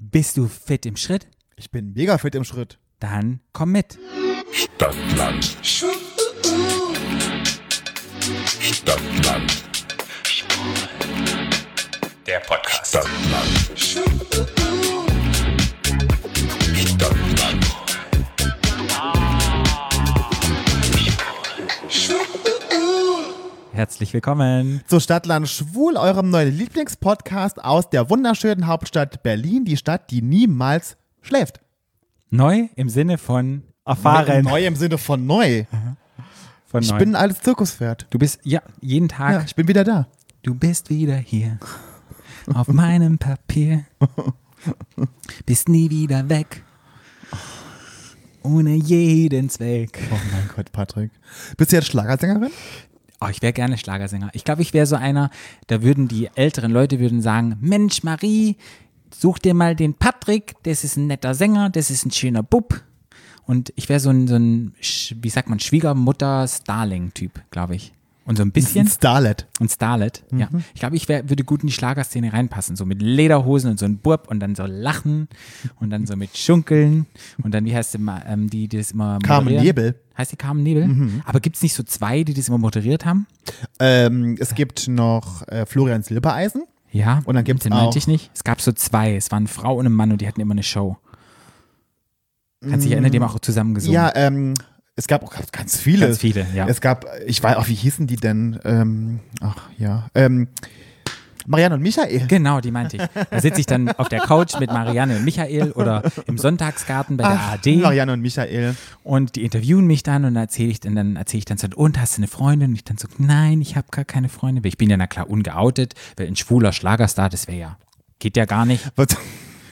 Bist du fit im Schritt? Ich bin mega fit im Schritt. Dann komm mit. Stadtland. Stadtland. Der Podcast. Stadtland. Herzlich willkommen. Zu Stadtland Schwul, eurem neuen Lieblingspodcast aus der wunderschönen Hauptstadt Berlin, die Stadt, die niemals schläft. Neu im Sinne von erfahren. Neu im Sinne von neu. Von Ich neu. bin ein altes Zirkuspferd. du bist, ja, jeden Tag. Ja, ich bin wieder da. Du bist wieder hier. Auf meinem Papier. Bist nie wieder weg. Ohne jeden Zweck. Oh mein Gott, Patrick. Bist du jetzt Schlagersängerin? Oh, ich wäre gerne Schlagersänger. Ich glaube, ich wäre so einer, da würden die älteren Leute würden sagen, Mensch, Marie, such dir mal den Patrick, das ist ein netter Sänger, das ist ein schöner Bub. Und ich wäre so ein, so ein, wie sagt man, Schwiegermutter-Starling-Typ, glaube ich. Und so ein Ein bisschen, Starlet. und Starlet, ja. Ich glaube, ich wär, würde gut in die Schlagerszene reinpassen, so mit Lederhosen und so ein Burb und dann so lachen und dann so mit Schunkeln und dann, wie heißt mal, ähm, die, die das immer Carmen? Nebel. Heißt die Carmen Nebel? Aber gibt es nicht so zwei, die das immer moderiert haben? Ähm, es gibt noch äh, Florian Silbereisen. Ja, Und dann gibt's den meinte auch- ich nicht. Es gab so zwei. Es waren eine Frau und ein Mann und die hatten immer eine Show. Kannst dich erinnern, die haben auch zusammen gesungen. Ja, ähm, es gab auch ganz viele. Ganz viele, ja. Es gab, ich weiß auch, wie hießen die denn? Ähm, ach ja. Ähm, Marianne und Michael. Genau, die meinte ich. Da sitze ich dann auf der Couch mit Marianne und Michael oder im Sonntagsgarten bei der Ach, ARD Marianne und Michael. und die interviewen mich dann und dann erzähle ich dann, dann erzähle ich dann so, und hast du eine Freundin? Und ich dann so, nein, ich habe gar keine Freundin. Ich bin ja na klar ungeoutet, weil ein schwuler Schlagerstar, das wäre ja, geht ja gar nicht.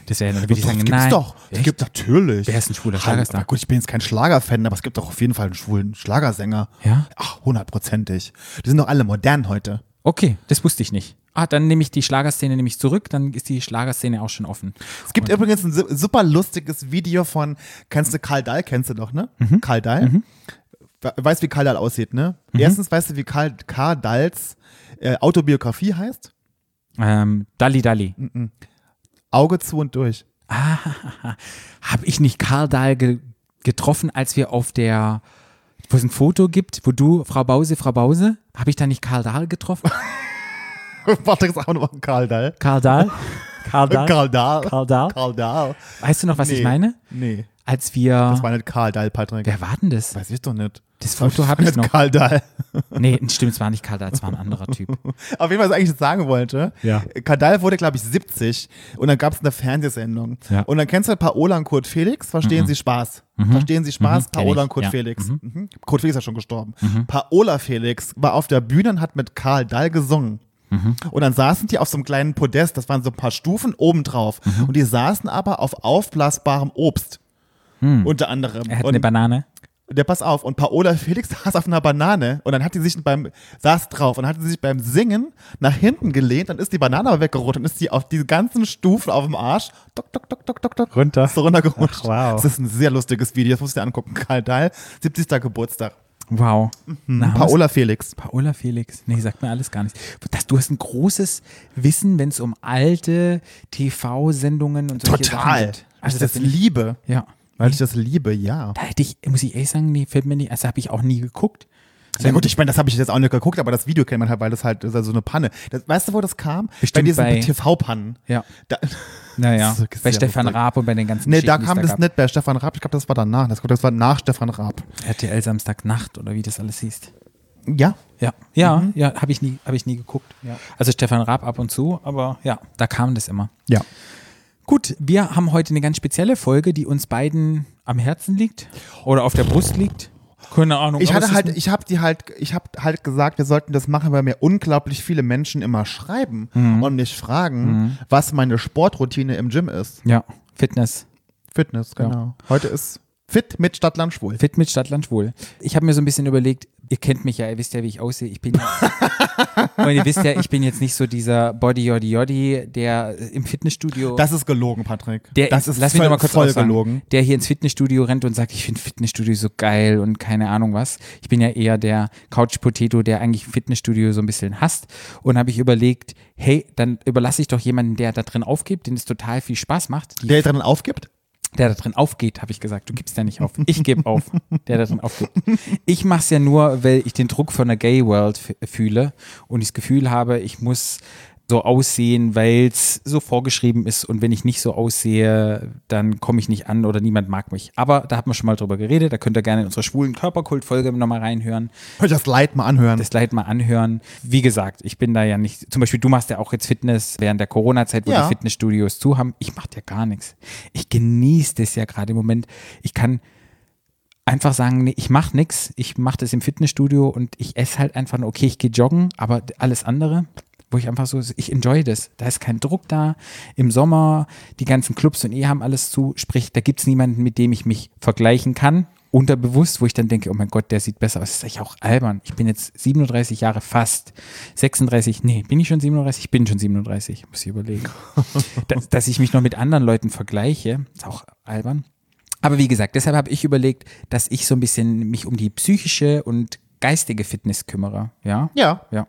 Das wäre, dann würde ich Doch, sagen, gibt's nein. doch. Es gibt natürlich. Wer ist ein schwuler Schlagerstar? aber Gut, ich bin jetzt kein Schlagerfan, aber es gibt doch auf jeden Fall einen schwulen Schlagersänger. Ja? Ach, hundertprozentig. Die sind doch alle modern heute. Okay, das wusste ich nicht. Ah, dann nehme ich die Schlagerszene nämlich zurück, dann ist die Schlagerszene auch schon offen. Es gibt übrigens ein su- super lustiges Video von, kennst du Karl Dahl, kennst du doch, ne? Karl Dahl. We- Weißt wie Karl Dahl aussieht, ne? Erstens weißt du, wie Karl, Karl Dahls äh, Autobiografie heißt? Ähm, Dalli Dalli. Auge zu und durch. Habe ich nicht Karl Dahl ge getroffen, als wir auf der, wo es ein Foto gibt, wo du, Frau Bause, Frau Bause, habe ich da nicht Karl Dahl getroffen? Warte, ist auch noch Karl Dahl. Karl Dahl? Karl Dahl? Karl Dahl. Karl Dahl? Karl Dahl. Weißt du noch, was Nee. ich meine? Nee, Als wir, das war nicht Karl Dahl, Patrick. wer war denn das? Weiß ich doch nicht. Das Foto habe ich noch. Karl Dahl. Nee, stimmt, es war nicht Karl Dahl, es war ein anderer Typ. Auf jeden Fall, was ich eigentlich sagen wollte. Ja. Karl Dahl wurde, glaube ich, 70 und dann gab es eine Fernsehsendung. Ja. Und dann kennst du Paola und Kurt Felix, verstehen Sie Spaß? Verstehen Sie Spaß? Mhm, Paola und Kurt Ja. Felix. Mhm. Kurt Felix ist ja schon gestorben. Paola Felix war auf der Bühne und hat mit Karl Dahl gesungen. Mhm. Und dann saßen die auf so einem kleinen Podest, das waren so ein paar Stufen obendrauf. Mhm. Und die saßen aber auf aufblasbarem Obst. Unter anderem. Er hat und eine Banane. Der pass auf, und Paola Felix saß auf einer Banane und dann hat die sich beim, saß drauf und hat sie sich beim Singen nach hinten gelehnt, dann ist die Banane aber weggerutscht und ist die auf die ganzen Stufen auf dem Arsch, tok, tok, tok, tok, tok, tok, Runter. so runtergerutscht. Ach, wow. Das ist ein sehr lustiges Video, das musst du dir angucken. Karl Dahl, 70. Geburtstag. Wow. Na, was- Paola Felix. Paola Felix. Nee, sagt mir alles gar nicht. Das, du hast ein großes Wissen, wenn es um alte TV-Sendungen und solche Sachen Total. geht. Also das das ich, liebe. ja. Weil ich das liebe, ja. Da hätte ich, muss ich ehrlich sagen, nee, fällt mir nicht, also habe ich auch nie geguckt. Ja gut, ich meine, das habe ich jetzt auch nicht geguckt, aber das Video kennt man halt, weil das halt das ist halt so eine Panne. Das, weißt du, wo das kam? Bestimmt bei diesen TV-Pannen. Ja. Da, Naja, bei Stefan. Raab und bei den ganzen nee, da kam das gab. nicht bei Stefan Raab. Ich glaube, das war danach. Das, das war nach Stefan Raab. RTL Samstagnacht oder wie das alles hieß. Ja. Ja, ja, Mhm. ja, habe ich nie, habe ich nie geguckt. Also Stefan Raab ab und zu, aber ja, da kam das immer. Ja. Gut, wir haben heute eine ganz spezielle Folge, die uns beiden am Herzen liegt oder auf der Brust liegt. Keine Ahnung. Ich hatte halt, ich habe die halt, ich habe halt gesagt, wir sollten das machen, weil mir unglaublich viele Menschen immer schreiben Mhm. und mich fragen, was meine Sportroutine im Gym ist. ja, Fitness. Fitness, genau. Heute ist Fit mit Stadtland Schwul. Fit mit Stadtland Schwul. Ich habe mir so ein bisschen überlegt, ihr kennt mich ja, ihr wisst ja, wie ich aussehe. Ich bin ja, und ihr wisst ja, ich bin jetzt nicht so dieser Body Yoddy Yoddy, der im Fitnessstudio. Das ist gelogen, Patrick. der das ist lass mich voll, noch mal kurz voll aussagen, gelogen. Der hier ins Fitnessstudio rennt und sagt, ich finde Fitnessstudio so geil und keine Ahnung was. Ich bin ja eher der Couch Potato, der eigentlich Fitnessstudio so ein bisschen hasst. Und habe ich überlegt, hey, dann überlasse ich doch jemanden, der da drin aufgibt, den es total viel Spaß macht. Der dran aufgibt? Der da drin aufgeht, habe ich gesagt. Du gibst ja nicht auf. Ich gebe auf, der da drin aufgibt. Ich mache es ja nur, weil ich den Druck von der Gay World fühle und ich das Gefühl habe, ich muss so aussehen, weil es so vorgeschrieben ist und wenn ich nicht so aussehe, dann komme ich nicht an oder niemand mag mich. Aber da haben wir schon mal drüber geredet, da könnt ihr gerne in unserer schwulen Körperkult-Folge nochmal reinhören Hör ich das Leid mal anhören. das Leid mal anhören. Wie gesagt, ich bin da ja nicht, zum Beispiel du machst ja auch jetzt Fitness während der Corona-Zeit, wo Ja. die Fitnessstudios zu haben. Ich mache ja gar nichts. Ich genieße das ja gerade im Moment. Ich kann einfach sagen, nee, ich mache nichts. Ich mache das im Fitnessstudio und ich esse halt einfach nur, okay, ich gehe joggen, aber alles andere, wo ich einfach so, ich enjoy das. Da ist kein Druck da. Im Sommer, die ganzen Clubs und eh haben alles zu, sprich, da gibt es niemanden, mit dem ich mich vergleichen kann. Unterbewusst, wo ich dann denke, oh mein Gott, der sieht besser aus. Das ist eigentlich auch albern. Ich bin jetzt 37 Jahre fast. 36, nee, bin ich schon 37? Ich bin schon 37, muss ich überlegen. dass, dass ich mich noch mit anderen Leuten vergleiche, ist auch albern. Aber wie gesagt, deshalb habe ich überlegt, dass ich so ein bisschen mich um die psychische und geistige Fitness kümmere. Ja? ja. Ja.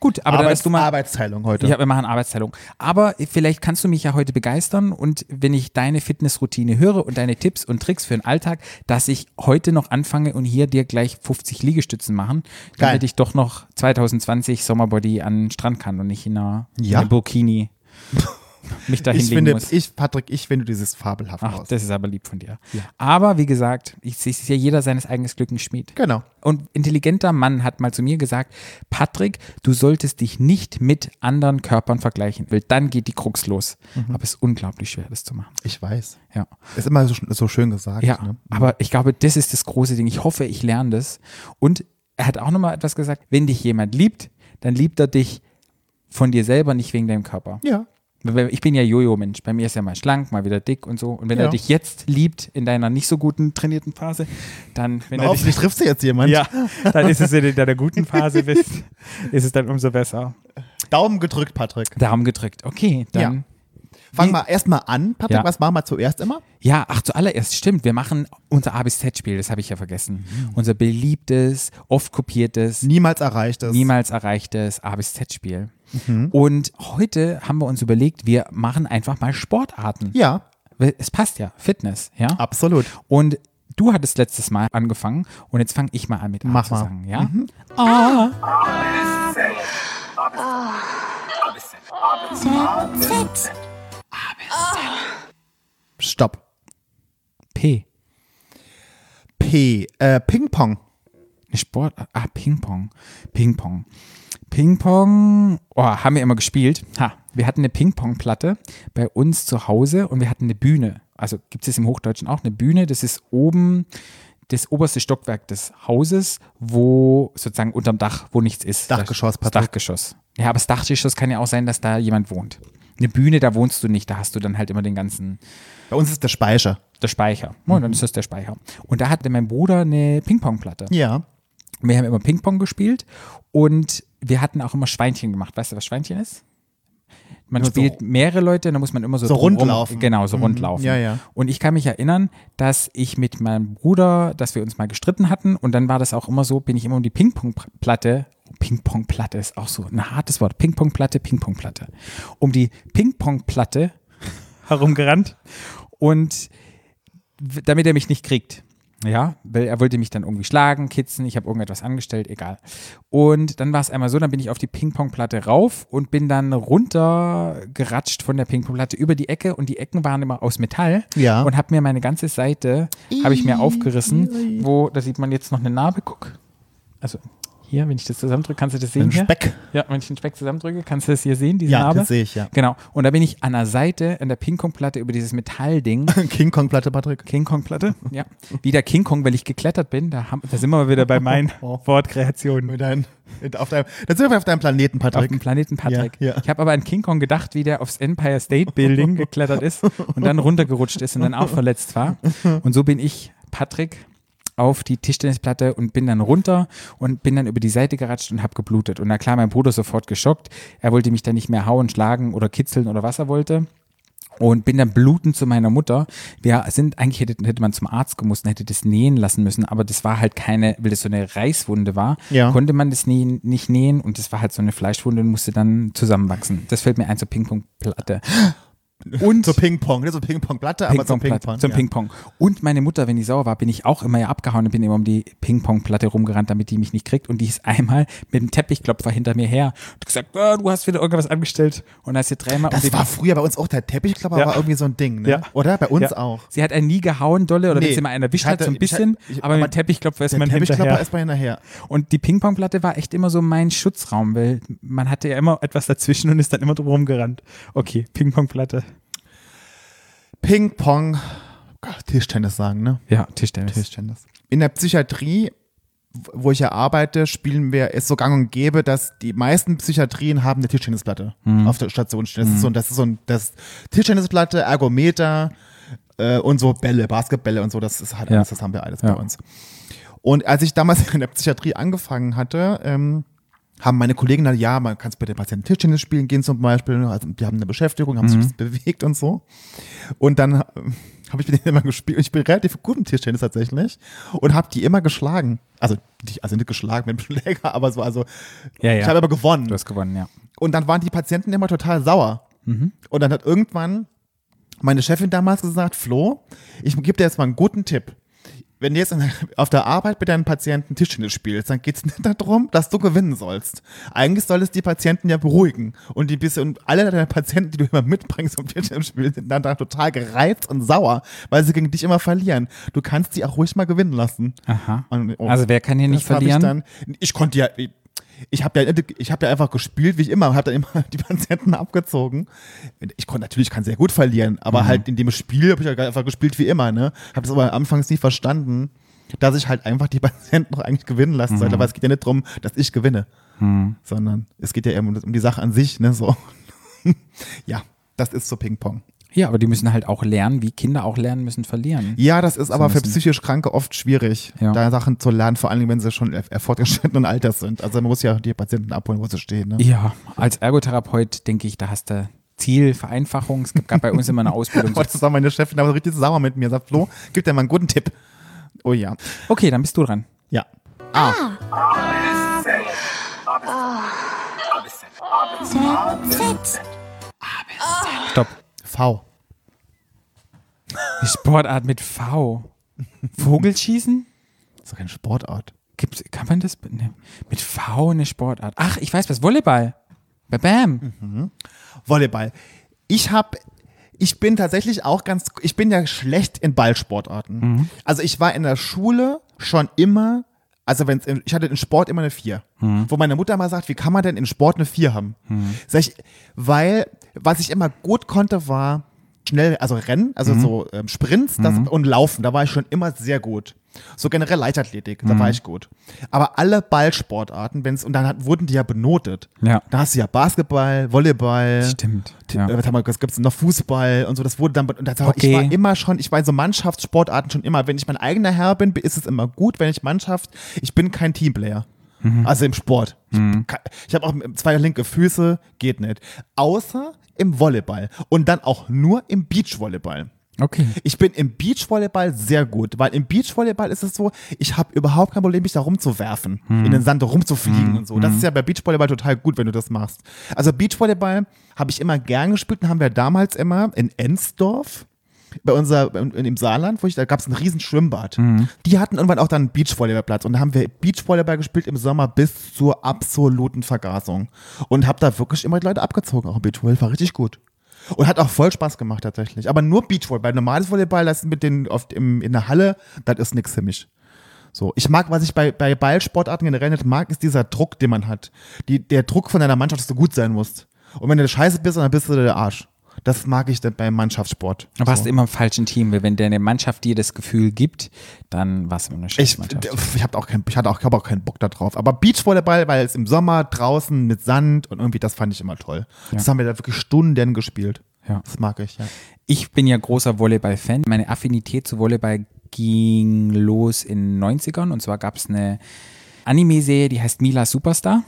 Gut, aber dann Arbeits du mal. Arbeitsteilung heute. Ja, wir machen Arbeitsteilung. Aber vielleicht kannst du mich ja heute begeistern und wenn ich deine Fitnessroutine höre und deine Tipps und Tricks für den Alltag, dass ich heute noch anfange und hier dir gleich 50 Liegestützen machen, Geil. damit ich doch noch 2020 Sommerbody an den Strand kann und nicht in einer, in Ja. einer Burkini mich da ich finde, muss. ich, Patrick, ich finde dieses fabelhaft Ach, aus. das ist aber lieb von dir. Aber wie gesagt, ich sehe ja jeder seines eigenen Glückes Schmied. Genau. Und intelligenter Mann hat mal zu mir gesagt, Patrick, du solltest dich nicht mit anderen Körpern vergleichen, weil dann geht die Krux los. Mhm. Aber es ist unglaublich schwer, das zu machen. Ich weiß. Ja. Ist immer so, so schön gesagt. Ja, Ne? aber ich glaube, das ist das große Ding. Ich hoffe, ich lerne das. Und er hat auch nochmal etwas gesagt, wenn dich jemand liebt, dann liebt er dich von dir selber, nicht wegen deinem Körper. Ja. Ich bin ja Jojo-Mensch. Bei mir ist er mal schlank, mal wieder dick und so. Und wenn Ja. er dich jetzt liebt in deiner nicht so guten trainierten Phase, dann, wenn er dich Hoffentlich triffst du jetzt jemand. Ja, dann ist es, wenn du in deiner guten Phase bist, ist es dann umso besser. Daumen gedrückt, Patrick. Daumen gedrückt. Okay, dann. Fang Wie- mal erstmal an, Patrick. Ja. Was machen wir zuerst immer? Ja. ach, zuallererst, stimmt. Wir machen unser A bis Z-Spiel, das habe ich ja vergessen. Unser beliebtes, oft kopiertes, Niemals erreicht es. niemals erreichtes A bis Z-Spiel. Und heute haben wir uns überlegt, wir machen einfach mal Sportarten. Ja, Es passt ja, Fitness, ja. absolut. Und du hattest letztes Mal angefangen und jetzt fange ich mal an mit A Mach zu mal. sagen, ja? A. Stopp. P. P. Äh, Ping-Pong. Sport. Ah, Ping-Pong. Ping-Pong. Ping-Pong. Oh, haben wir immer gespielt. Ha, wir hatten eine Ping-Pong-Platte bei uns zu Hause und wir hatten eine Bühne. Also gibt es im Hochdeutschen auch eine Bühne. Das ist oben das oberste Stockwerk des Hauses, wo sozusagen unterm Dach, wo nichts ist. Dachgeschoss, Das Patrick. Dachgeschoss. Ja, aber das Dachgeschoss kann ja auch sein, dass da jemand wohnt. Eine Bühne, da wohnst du nicht. Da hast du dann halt immer den ganzen Bei uns ist der Speicher. der Speicher. Oh, dann ist das der Speicher. Und da hatte mein Bruder eine Ping-Pong-Platte. Ja. Wir haben immer Ping-Pong gespielt und wir hatten auch immer Schweinchen gemacht. Weißt du, was Schweinchen ist? Man Nur so- spielt mehrere Leute, dann muss man immer so, So rundlaufen. Genau, so Mhm. rundlaufen. Ja, ja. Und ich kann mich erinnern, dass ich mit meinem Bruder, dass wir uns mal gestritten hatten und dann war das auch immer so, bin ich immer um die Ping-Pong-Platte, Ping-Pong-Platte ist auch so ein hartes Wort, Ping-Pong-Platte, Ping-Pong-Platte, um die Ping-Pong-Platte herumgerannt und damit er mich nicht kriegt. Ja, weil er wollte mich dann irgendwie schlagen, kitzen, ich habe irgendetwas angestellt, egal. Und dann war es einmal so, dann bin ich auf die Ping-Pong-Platte rauf und bin dann runtergeratscht von der Ping-Pong-Platte über die Ecke und die Ecken waren immer aus Metall Ja. und habe mir meine ganze Seite, habe ich mir aufgerissen, wo, da sieht man jetzt noch eine Narbe, guck. Also hier, wenn ich das zusammendrücke, kannst du das sehen Ein hier? Speck. Ja, wenn ich den Speck zusammendrücke, kannst du das hier sehen, diese Ja, Narbe? das sehe ich, ja. Genau. Und da bin ich an der Seite, an der Ping-Pong-Platte über dieses Metallding King Kong-Platte, Patrick. King Kong Platte, ja. Wieder King Kong, weil ich geklettert bin. Da, haben, da sind wir wieder bei meinen Wortkreationen. Mit auf deinem, dann sind wir auf deinem Planeten, Auf Patrick. dem Planeten Patrick. Ja, ja. Ich habe aber an King Kong gedacht, wie der aufs Empire State Building geklettert ist und dann runtergerutscht ist und dann auch verletzt war. Und so bin ich, Patrick, auf die Tischtennisplatte und bin dann runter und bin dann über die Seite geratscht und habe geblutet. Und na klar, mein Bruder sofort geschockt. Er wollte mich dann nicht mehr hauen, schlagen oder kitzeln oder was er wollte. Und bin dann blutend zu meiner Mutter. Wir sind, eigentlich hätte, hätte man zum Arzt gemusst und hätte das nähen lassen müssen, aber das war halt keine, weil das so eine Reißwunde war, Ja. konnte man das nähen, nicht nähen und das war halt so eine Fleischwunde und musste dann zusammenwachsen. Das fällt mir ein zur Ping-Pong-Platte. Und So Ping-Pong, nicht so Ping-Pong-Platte, aber so Ping-Pong-Platte, Ping-Pong. zum ja. Ping-Pong. Und meine Mutter, wenn die sauer war, bin ich auch immer ja abgehauen und bin immer um die Ping-Pong-Platte rumgerannt, damit die mich nicht kriegt. Und die ist einmal mit dem Teppichklopfer hinter mir her und gesagt, ah, du hast wieder irgendwas angestellt. Und als sie dreimal Das war früher bei uns auch der Teppichklopper, Ja. war irgendwie so ein Ding, ne? Ja. Oder? Bei uns auch. Sie hat einen nie gehauen, dolle, oder wenn sie mal einen erwischt ich hat, so ein ich bisschen. hatte- ich- aber mit aber dem Teppichklopfer ist man Teppichklopper hinterher. ist mal hinterher. Und die Ping-Pong-Platte war echt immer so mein Schutzraum, weil man hatte ja immer etwas dazwischen und ist dann immer drum rumgerannt. Okay, Ping-Pong-Platte. Ping-Pong, Tischtennis sagen, ne? Ja, Tischtennis. Tischtennis. In der Psychiatrie, wo ich ja arbeite, spielen wir, ist so gang und gäbe, dass die meisten Psychiatrien haben eine Tischtennisplatte auf der Station stehen. Das ist so, ein- das ist so ein, das Tischtennisplatte, Ergometer äh, und so Bälle, Basketbälle und so, das ist halt Ja. alles, das haben wir alles Ja. bei uns. Und als ich damals in der Psychiatrie angefangen hatte, ähm, haben meine Kollegen dann, ja, man kann bei den Patienten Tischtennis spielen gehen zum Beispiel, also die haben eine Beschäftigung, haben sich ein bisschen bewegt und so. Und dann äh, habe ich mit denen immer gespielt. Ich bin relativ gut im Tischtennis tatsächlich und habe die immer geschlagen. Also, die, also nicht geschlagen mit dem Schläger, aber so, also Ja, ja. ich habe aber gewonnen. Du hast gewonnen, ja. Und dann waren die Patienten immer total sauer. Mhm. Und dann hat irgendwann meine Chefin damals gesagt, Flo, ich gebe dir jetzt mal einen guten Tipp. Wenn du jetzt auf der Arbeit mit deinen Patienten Tischtennis spielst, dann geht es nicht darum, dass du gewinnen sollst. Eigentlich soll es die Patienten ja beruhigen. Und die bisschen, und alle deine Patienten, die du immer mitbringst zum Tischtennisspielen, sind dann da total gereizt und sauer, weil sie gegen dich immer verlieren. Du kannst sie auch ruhig mal gewinnen lassen. Aha. Und, oh, Also wer kann hier nicht verlieren? Ich, dann, ich konnte ja, ich habe ja, ich habe ja einfach gespielt, wie ich immer, habe dann immer die Patienten abgezogen. Ich konnte natürlich kann sehr gut verlieren, Mhm. aber halt in dem Spiel habe ich ja einfach gespielt wie immer, ne? Habe es aber anfangs nie verstanden, dass ich halt einfach die Patienten noch eigentlich gewinnen lassen Mhm. sollte, weil es geht ja nicht darum, dass ich gewinne, sondern es geht ja eher um, um die Sache an sich, ne? So, ja, das ist so Ping-Pong. Ja, aber die müssen halt auch lernen, wie Kinder auch lernen müssen verlieren. Ja, das ist aber für müssen- psychisch Kranke oft schwierig, Ja. da Sachen zu lernen, vor allem wenn sie schon fortgeschrittenen Alters sind. Also man muss ja die Patienten abholen, wo sie stehen. Ne? Ja, als Ergotherapeut denke ich, da hast du Ziel, Vereinfachung. Es gab bei uns immer eine Ausbildung. Aber das war meine Chefin, aber so richtig sauer mit mir. Sagt, Flo, gib dir mal einen guten Tipp. Oh ja. Okay, dann bist du dran. Ja. Ah, Stopp. V. Die Sportart mit V. Vogelschießen? Das ist doch keine Sportart. Gibt's, kann man das? Ne, mit V eine Sportart. Ach, ich weiß was. Volleyball. Bam. Volleyball. Ich habe, ich bin tatsächlich auch ganz, ich bin ja schlecht in Ballsportarten. Also ich war in der Schule schon immer, also wenn ich hatte in Sport immer eine 4. Wo meine Mutter mal sagt, wie kann man denn in Sport eine 4 haben? Sag ich, weil, was ich immer gut konnte, war schnell, also Rennen, also so ähm, Sprints das, und Laufen, da war ich schon immer sehr gut. So generell Leichtathletik, da war ich gut. Aber alle Ballsportarten, wenn's, und dann hat, wurden die ja benotet. Ja. Da hast du ja Basketball, Volleyball, Stimmt. äh, Ja. was, haben wir, was gibt's noch Fußball und so, das wurde dann, und das, Okay. ich war immer schon, ich war in so Mannschaftssportarten schon immer, wenn ich mein eigener Herr bin, ist es immer gut, wenn ich Mannschaft, ich bin kein Teamplayer. Mhm. Also im Sport. Ich, kann- ich habe auch zwei linke Füße, geht nicht. Außer im Volleyball. Und dann auch nur im Beachvolleyball. Okay. Ich bin im Beachvolleyball sehr gut, weil im Beachvolleyball ist es so, ich habe überhaupt kein Problem, mich da rumzuwerfen, in den Sand rumzufliegen und so. Das ist ja bei Beachvolleyball total gut, wenn du das machst. Also Beachvolleyball habe ich immer gern gespielt und haben wir damals immer in Ensdorf bei unser dem Saarland, wo ich da gab es ein riesen Schwimmbad. Die hatten irgendwann auch dann einen Beachvolleyballplatz und da haben wir Beachvolleyball gespielt im Sommer bis zur absoluten Vergasung und habe da wirklich immer die Leute abgezogen. Auch im Beachvolleyball war richtig gut. Und hat auch voll Spaß gemacht tatsächlich. Aber nur Beachvolleyball. Normales Volleyball, das mit den oft im, in der Halle, das ist nichts für mich. So, ich mag, was ich bei, bei Ballsportarten generell nicht mag, ist dieser Druck, den man hat. Die, der Druck von deiner Mannschaft, dass du gut sein musst. Und wenn du scheiße bist, dann bist du der Arsch. Das mag ich dann beim Mannschaftssport. Du warst so. immer im falschen Team, weil wenn deine Mannschaft dir das Gefühl gibt, dann warst du immer eine Ich, Scheißmannschaft. ich, hab auch kein, ich hatte auch, ich hab auch keinen Bock da drauf. Aber Beachvolleyball, weil es im Sommer draußen mit Sand und irgendwie, das fand ich immer toll. Das haben wir da wirklich Stunden gespielt. Ja. Das mag ich, ja. Ich bin ja großer Volleyball-Fan. Meine Affinität zu Volleyball ging los in den 90ern und zwar gab es eine Anime-Serie, die heißt Mila Superstar.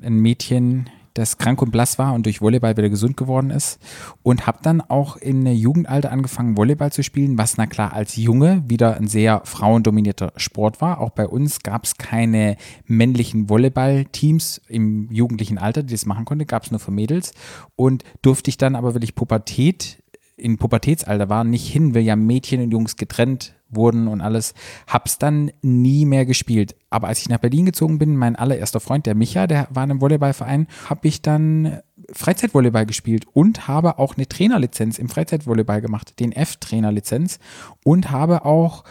Ein Mädchen, das krank und blass war und durch Volleyball wieder gesund geworden ist. Und habe dann auch in der Jugendalter angefangen, Volleyball zu spielen, was na klar als Junge wieder ein sehr frauendominierter Sport war. Auch bei uns gab es keine männlichen Volleyballteams im jugendlichen Alter, die das machen konnten, gab es nur für Mädels. Und durfte ich dann aber wirklich Pubertät in Pubertätsalter war, nicht hin, weil ja Mädchen und Jungs getrennt wurden und alles, hab's dann nie mehr gespielt. Aber als ich nach Berlin gezogen bin, mein allererster Freund, der Micha, der war in einem Volleyballverein, habe ich dann Freizeitvolleyball gespielt und habe auch eine Trainerlizenz im Freizeitvolleyball gemacht, den F-Trainerlizenz und habe auch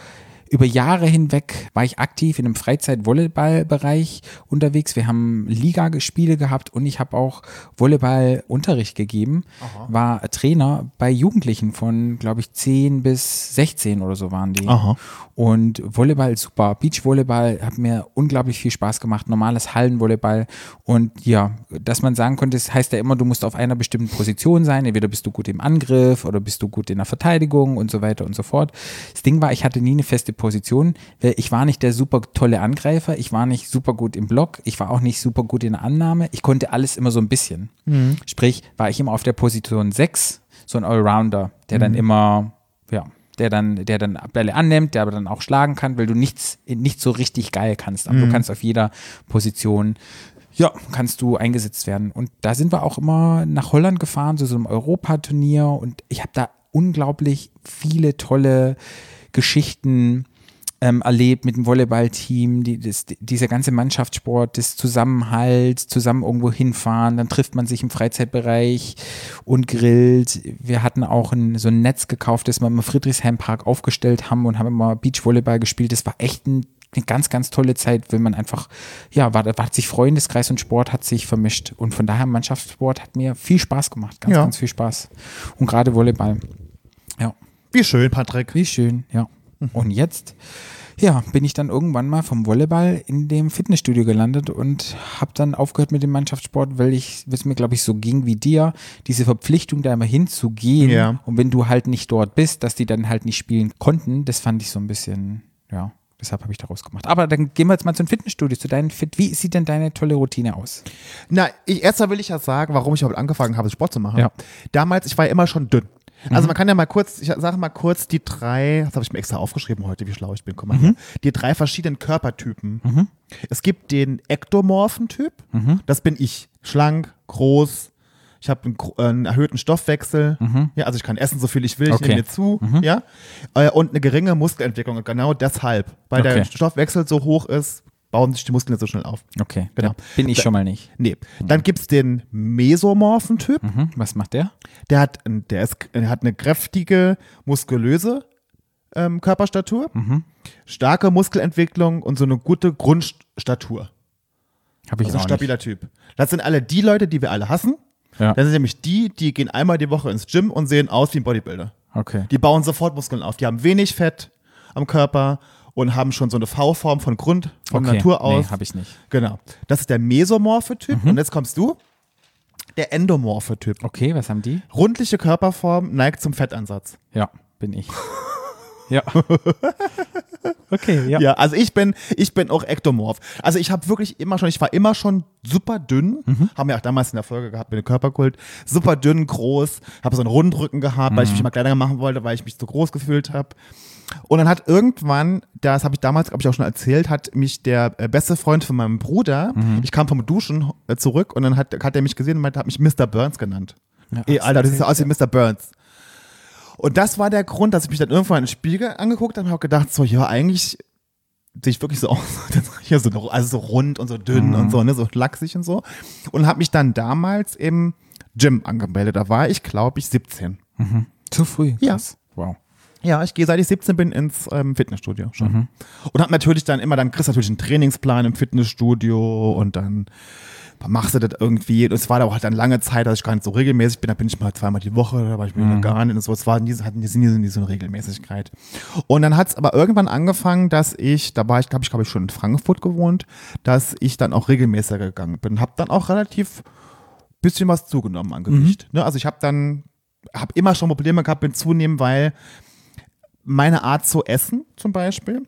über Jahre hinweg war ich aktiv in einem Freizeit-Volleyball-Bereich unterwegs. Wir haben Liga-Spiele gehabt und ich habe auch Volleyball-Unterricht gegeben. War Trainer bei Jugendlichen von, glaube ich, 10 bis 16 oder so waren die. Aha. Und Volleyball super. Beachvolleyball hat mir unglaublich viel Spaß gemacht. Normales Hallenvolleyball. Und ja, dass man sagen konnte, es heißt ja immer, du musst auf einer bestimmten Position sein. Entweder bist du gut im Angriff oder bist du gut in der Verteidigung und so weiter und so fort. Das Ding war, ich hatte nie eine feste Position. weil Ich war nicht der super tolle Angreifer. Ich war nicht super gut im Block. Ich war auch nicht super gut in der Annahme. Ich konnte alles immer so ein bisschen. Sprich, war ich immer auf der Position 6, so ein Allrounder, der dann immer, ja, der dann, der dann Bälle annimmt, der aber dann auch schlagen kann, weil du nichts, nicht so richtig geil kannst. Aber du kannst auf jeder Position, ja, kannst du eingesetzt werden. Und da sind wir auch immer nach Holland gefahren, zu so einem Europaturnier. Und ich habe da unglaublich viele tolle Geschichten ähm, erlebt mit dem Volleyballteam, die, das, dieser ganze Mannschaftssport, das Zusammenhalt, zusammen irgendwo hinfahren, dann trifft man sich im Freizeitbereich und grillt. Wir hatten auch ein, so ein Netz gekauft, das wir im Friedrichshain-Park aufgestellt haben und haben immer Beachvolleyball gespielt. Das war echt ein, eine ganz, ganz tolle Zeit, wenn man einfach, ja, war, war hat sich Freundeskreis und Sport hat sich vermischt. Und von daher, Mannschaftssport hat mir viel Spaß gemacht, ganz, Ja. ganz viel Spaß. Und gerade Volleyball. Ja. Wie schön, Patrick. Wie schön, ja. Und jetzt, ja, bin ich dann irgendwann mal vom Volleyball in dem Fitnessstudio gelandet und habe dann aufgehört mit dem Mannschaftssport, weil ich, es mir, glaube ich, so ging wie dir, diese Verpflichtung, da immer hinzugehen. Ja. Und wenn du halt nicht dort bist, dass die dann halt nicht spielen konnten, das fand ich so ein bisschen, ja. Deshalb habe ich daraus gemacht. Aber dann gehen wir jetzt mal zum Fitnessstudio, zu deinen Fit. Wie sieht denn deine tolle Routine aus? Na, ich, erstmal will ich ja sagen, warum ich überhaupt angefangen habe, Sport zu machen. Ja. Damals, ich war ja immer schon dünn. Also man kann ja mal kurz, ich sage mal kurz die drei, das habe ich mir extra aufgeschrieben heute, wie schlau ich bin, guck mal hier. Die drei verschiedenen Körpertypen. Es gibt den ektomorphen Typ, das bin ich. Schlank, groß, ich habe einen, äh, einen erhöhten Stoffwechsel, ja, also ich kann essen, so viel ich will, ich Okay. nehme mir zu, ja, äh, und eine geringe Muskelentwicklung. Und genau deshalb, weil der Okay. Stoffwechsel so hoch ist, bauen sich die Muskeln nicht so schnell auf. Okay, Genau. bin ich schon mal nicht. Nee. Dann gibt's den mesomorphen Typ. Mhm. Was macht der? Der hat, der ist, der hat eine kräftige, muskulöse ähm, Körperstatur, Mhm. starke Muskelentwicklung und so eine gute Grundstatur. Habe ich Also ein stabiler Typ. Das sind alle die Leute, die wir alle hassen. nicht. Ja. Das sind nämlich die, die gehen einmal die Woche ins Gym und sehen aus wie ein Bodybuilder. Okay. Die bauen sofort Muskeln auf. Die haben wenig Fett am Körper und haben schon so eine V-Form von Grund, von okay. Natur aus. Nee, habe ich nicht. Genau. Das ist der mesomorphe Typ. Mhm. Und jetzt kommst du. Der endomorphe Typ. Okay, was haben die? Rundliche Körperform neigt zum Fettansatz. Ja, bin ich. Ja. okay, ja. Ja, also ich bin, ich bin auch ektomorph. Also ich habe wirklich immer schon, ich war immer schon super dünn, Mhm. haben wir auch damals in der Folge gehabt mit dem Körperkult, super dünn, groß, habe so einen Rundrücken gehabt, weil ich Mhm. mich mal kleiner machen wollte, weil ich mich zu groß gefühlt habe. Und dann hat irgendwann, das habe ich damals, glaube ich, auch schon erzählt, hat mich der äh, beste Freund von meinem Bruder, Mhm. ich kam vom Duschen äh, zurück und dann hat, hat er mich gesehen und meinte, hat mich Mr. Burns genannt. Ja, Ey, Alter, das sieht aus wie Mr. Burns. Und das war der Grund, dass ich mich dann irgendwann in den Spiegel angeguckt habe und habe gedacht, so, ja, eigentlich sehe ich wirklich so aus, hier so, also so rund und so dünn Mhm. und so, ne, so lachsig und so. Und habe mich dann damals im Gym angemeldet. Da war ich, glaube ich, 17. Zu früh. Ja. Krass. Wow. Ja, ich gehe seit ich 17 bin ins ähm, Fitnessstudio schon. Mhm. Und habe natürlich dann immer, dann kriegst du natürlich einen Trainingsplan im Fitnessstudio und dann machst du das irgendwie. Und es war da auch halt dann lange Zeit, dass ich gar nicht so regelmäßig bin. Da bin ich mal zweimal die Woche, da war ich Mhm. gar nicht und so. Es war nie, hatten nie, nie, nie so eine Regelmäßigkeit. Und dann hat es aber irgendwann angefangen, dass ich, da war ich, glaube ich, glaube ich, schon in Frankfurt gewohnt, dass ich dann auch regelmäßiger gegangen bin. Habe dann auch relativ bisschen was zugenommen an Gewicht. Ne? Also ich habe dann, habe immer schon Probleme gehabt mit Zunehmen, weil meine Art zu essen zum Beispiel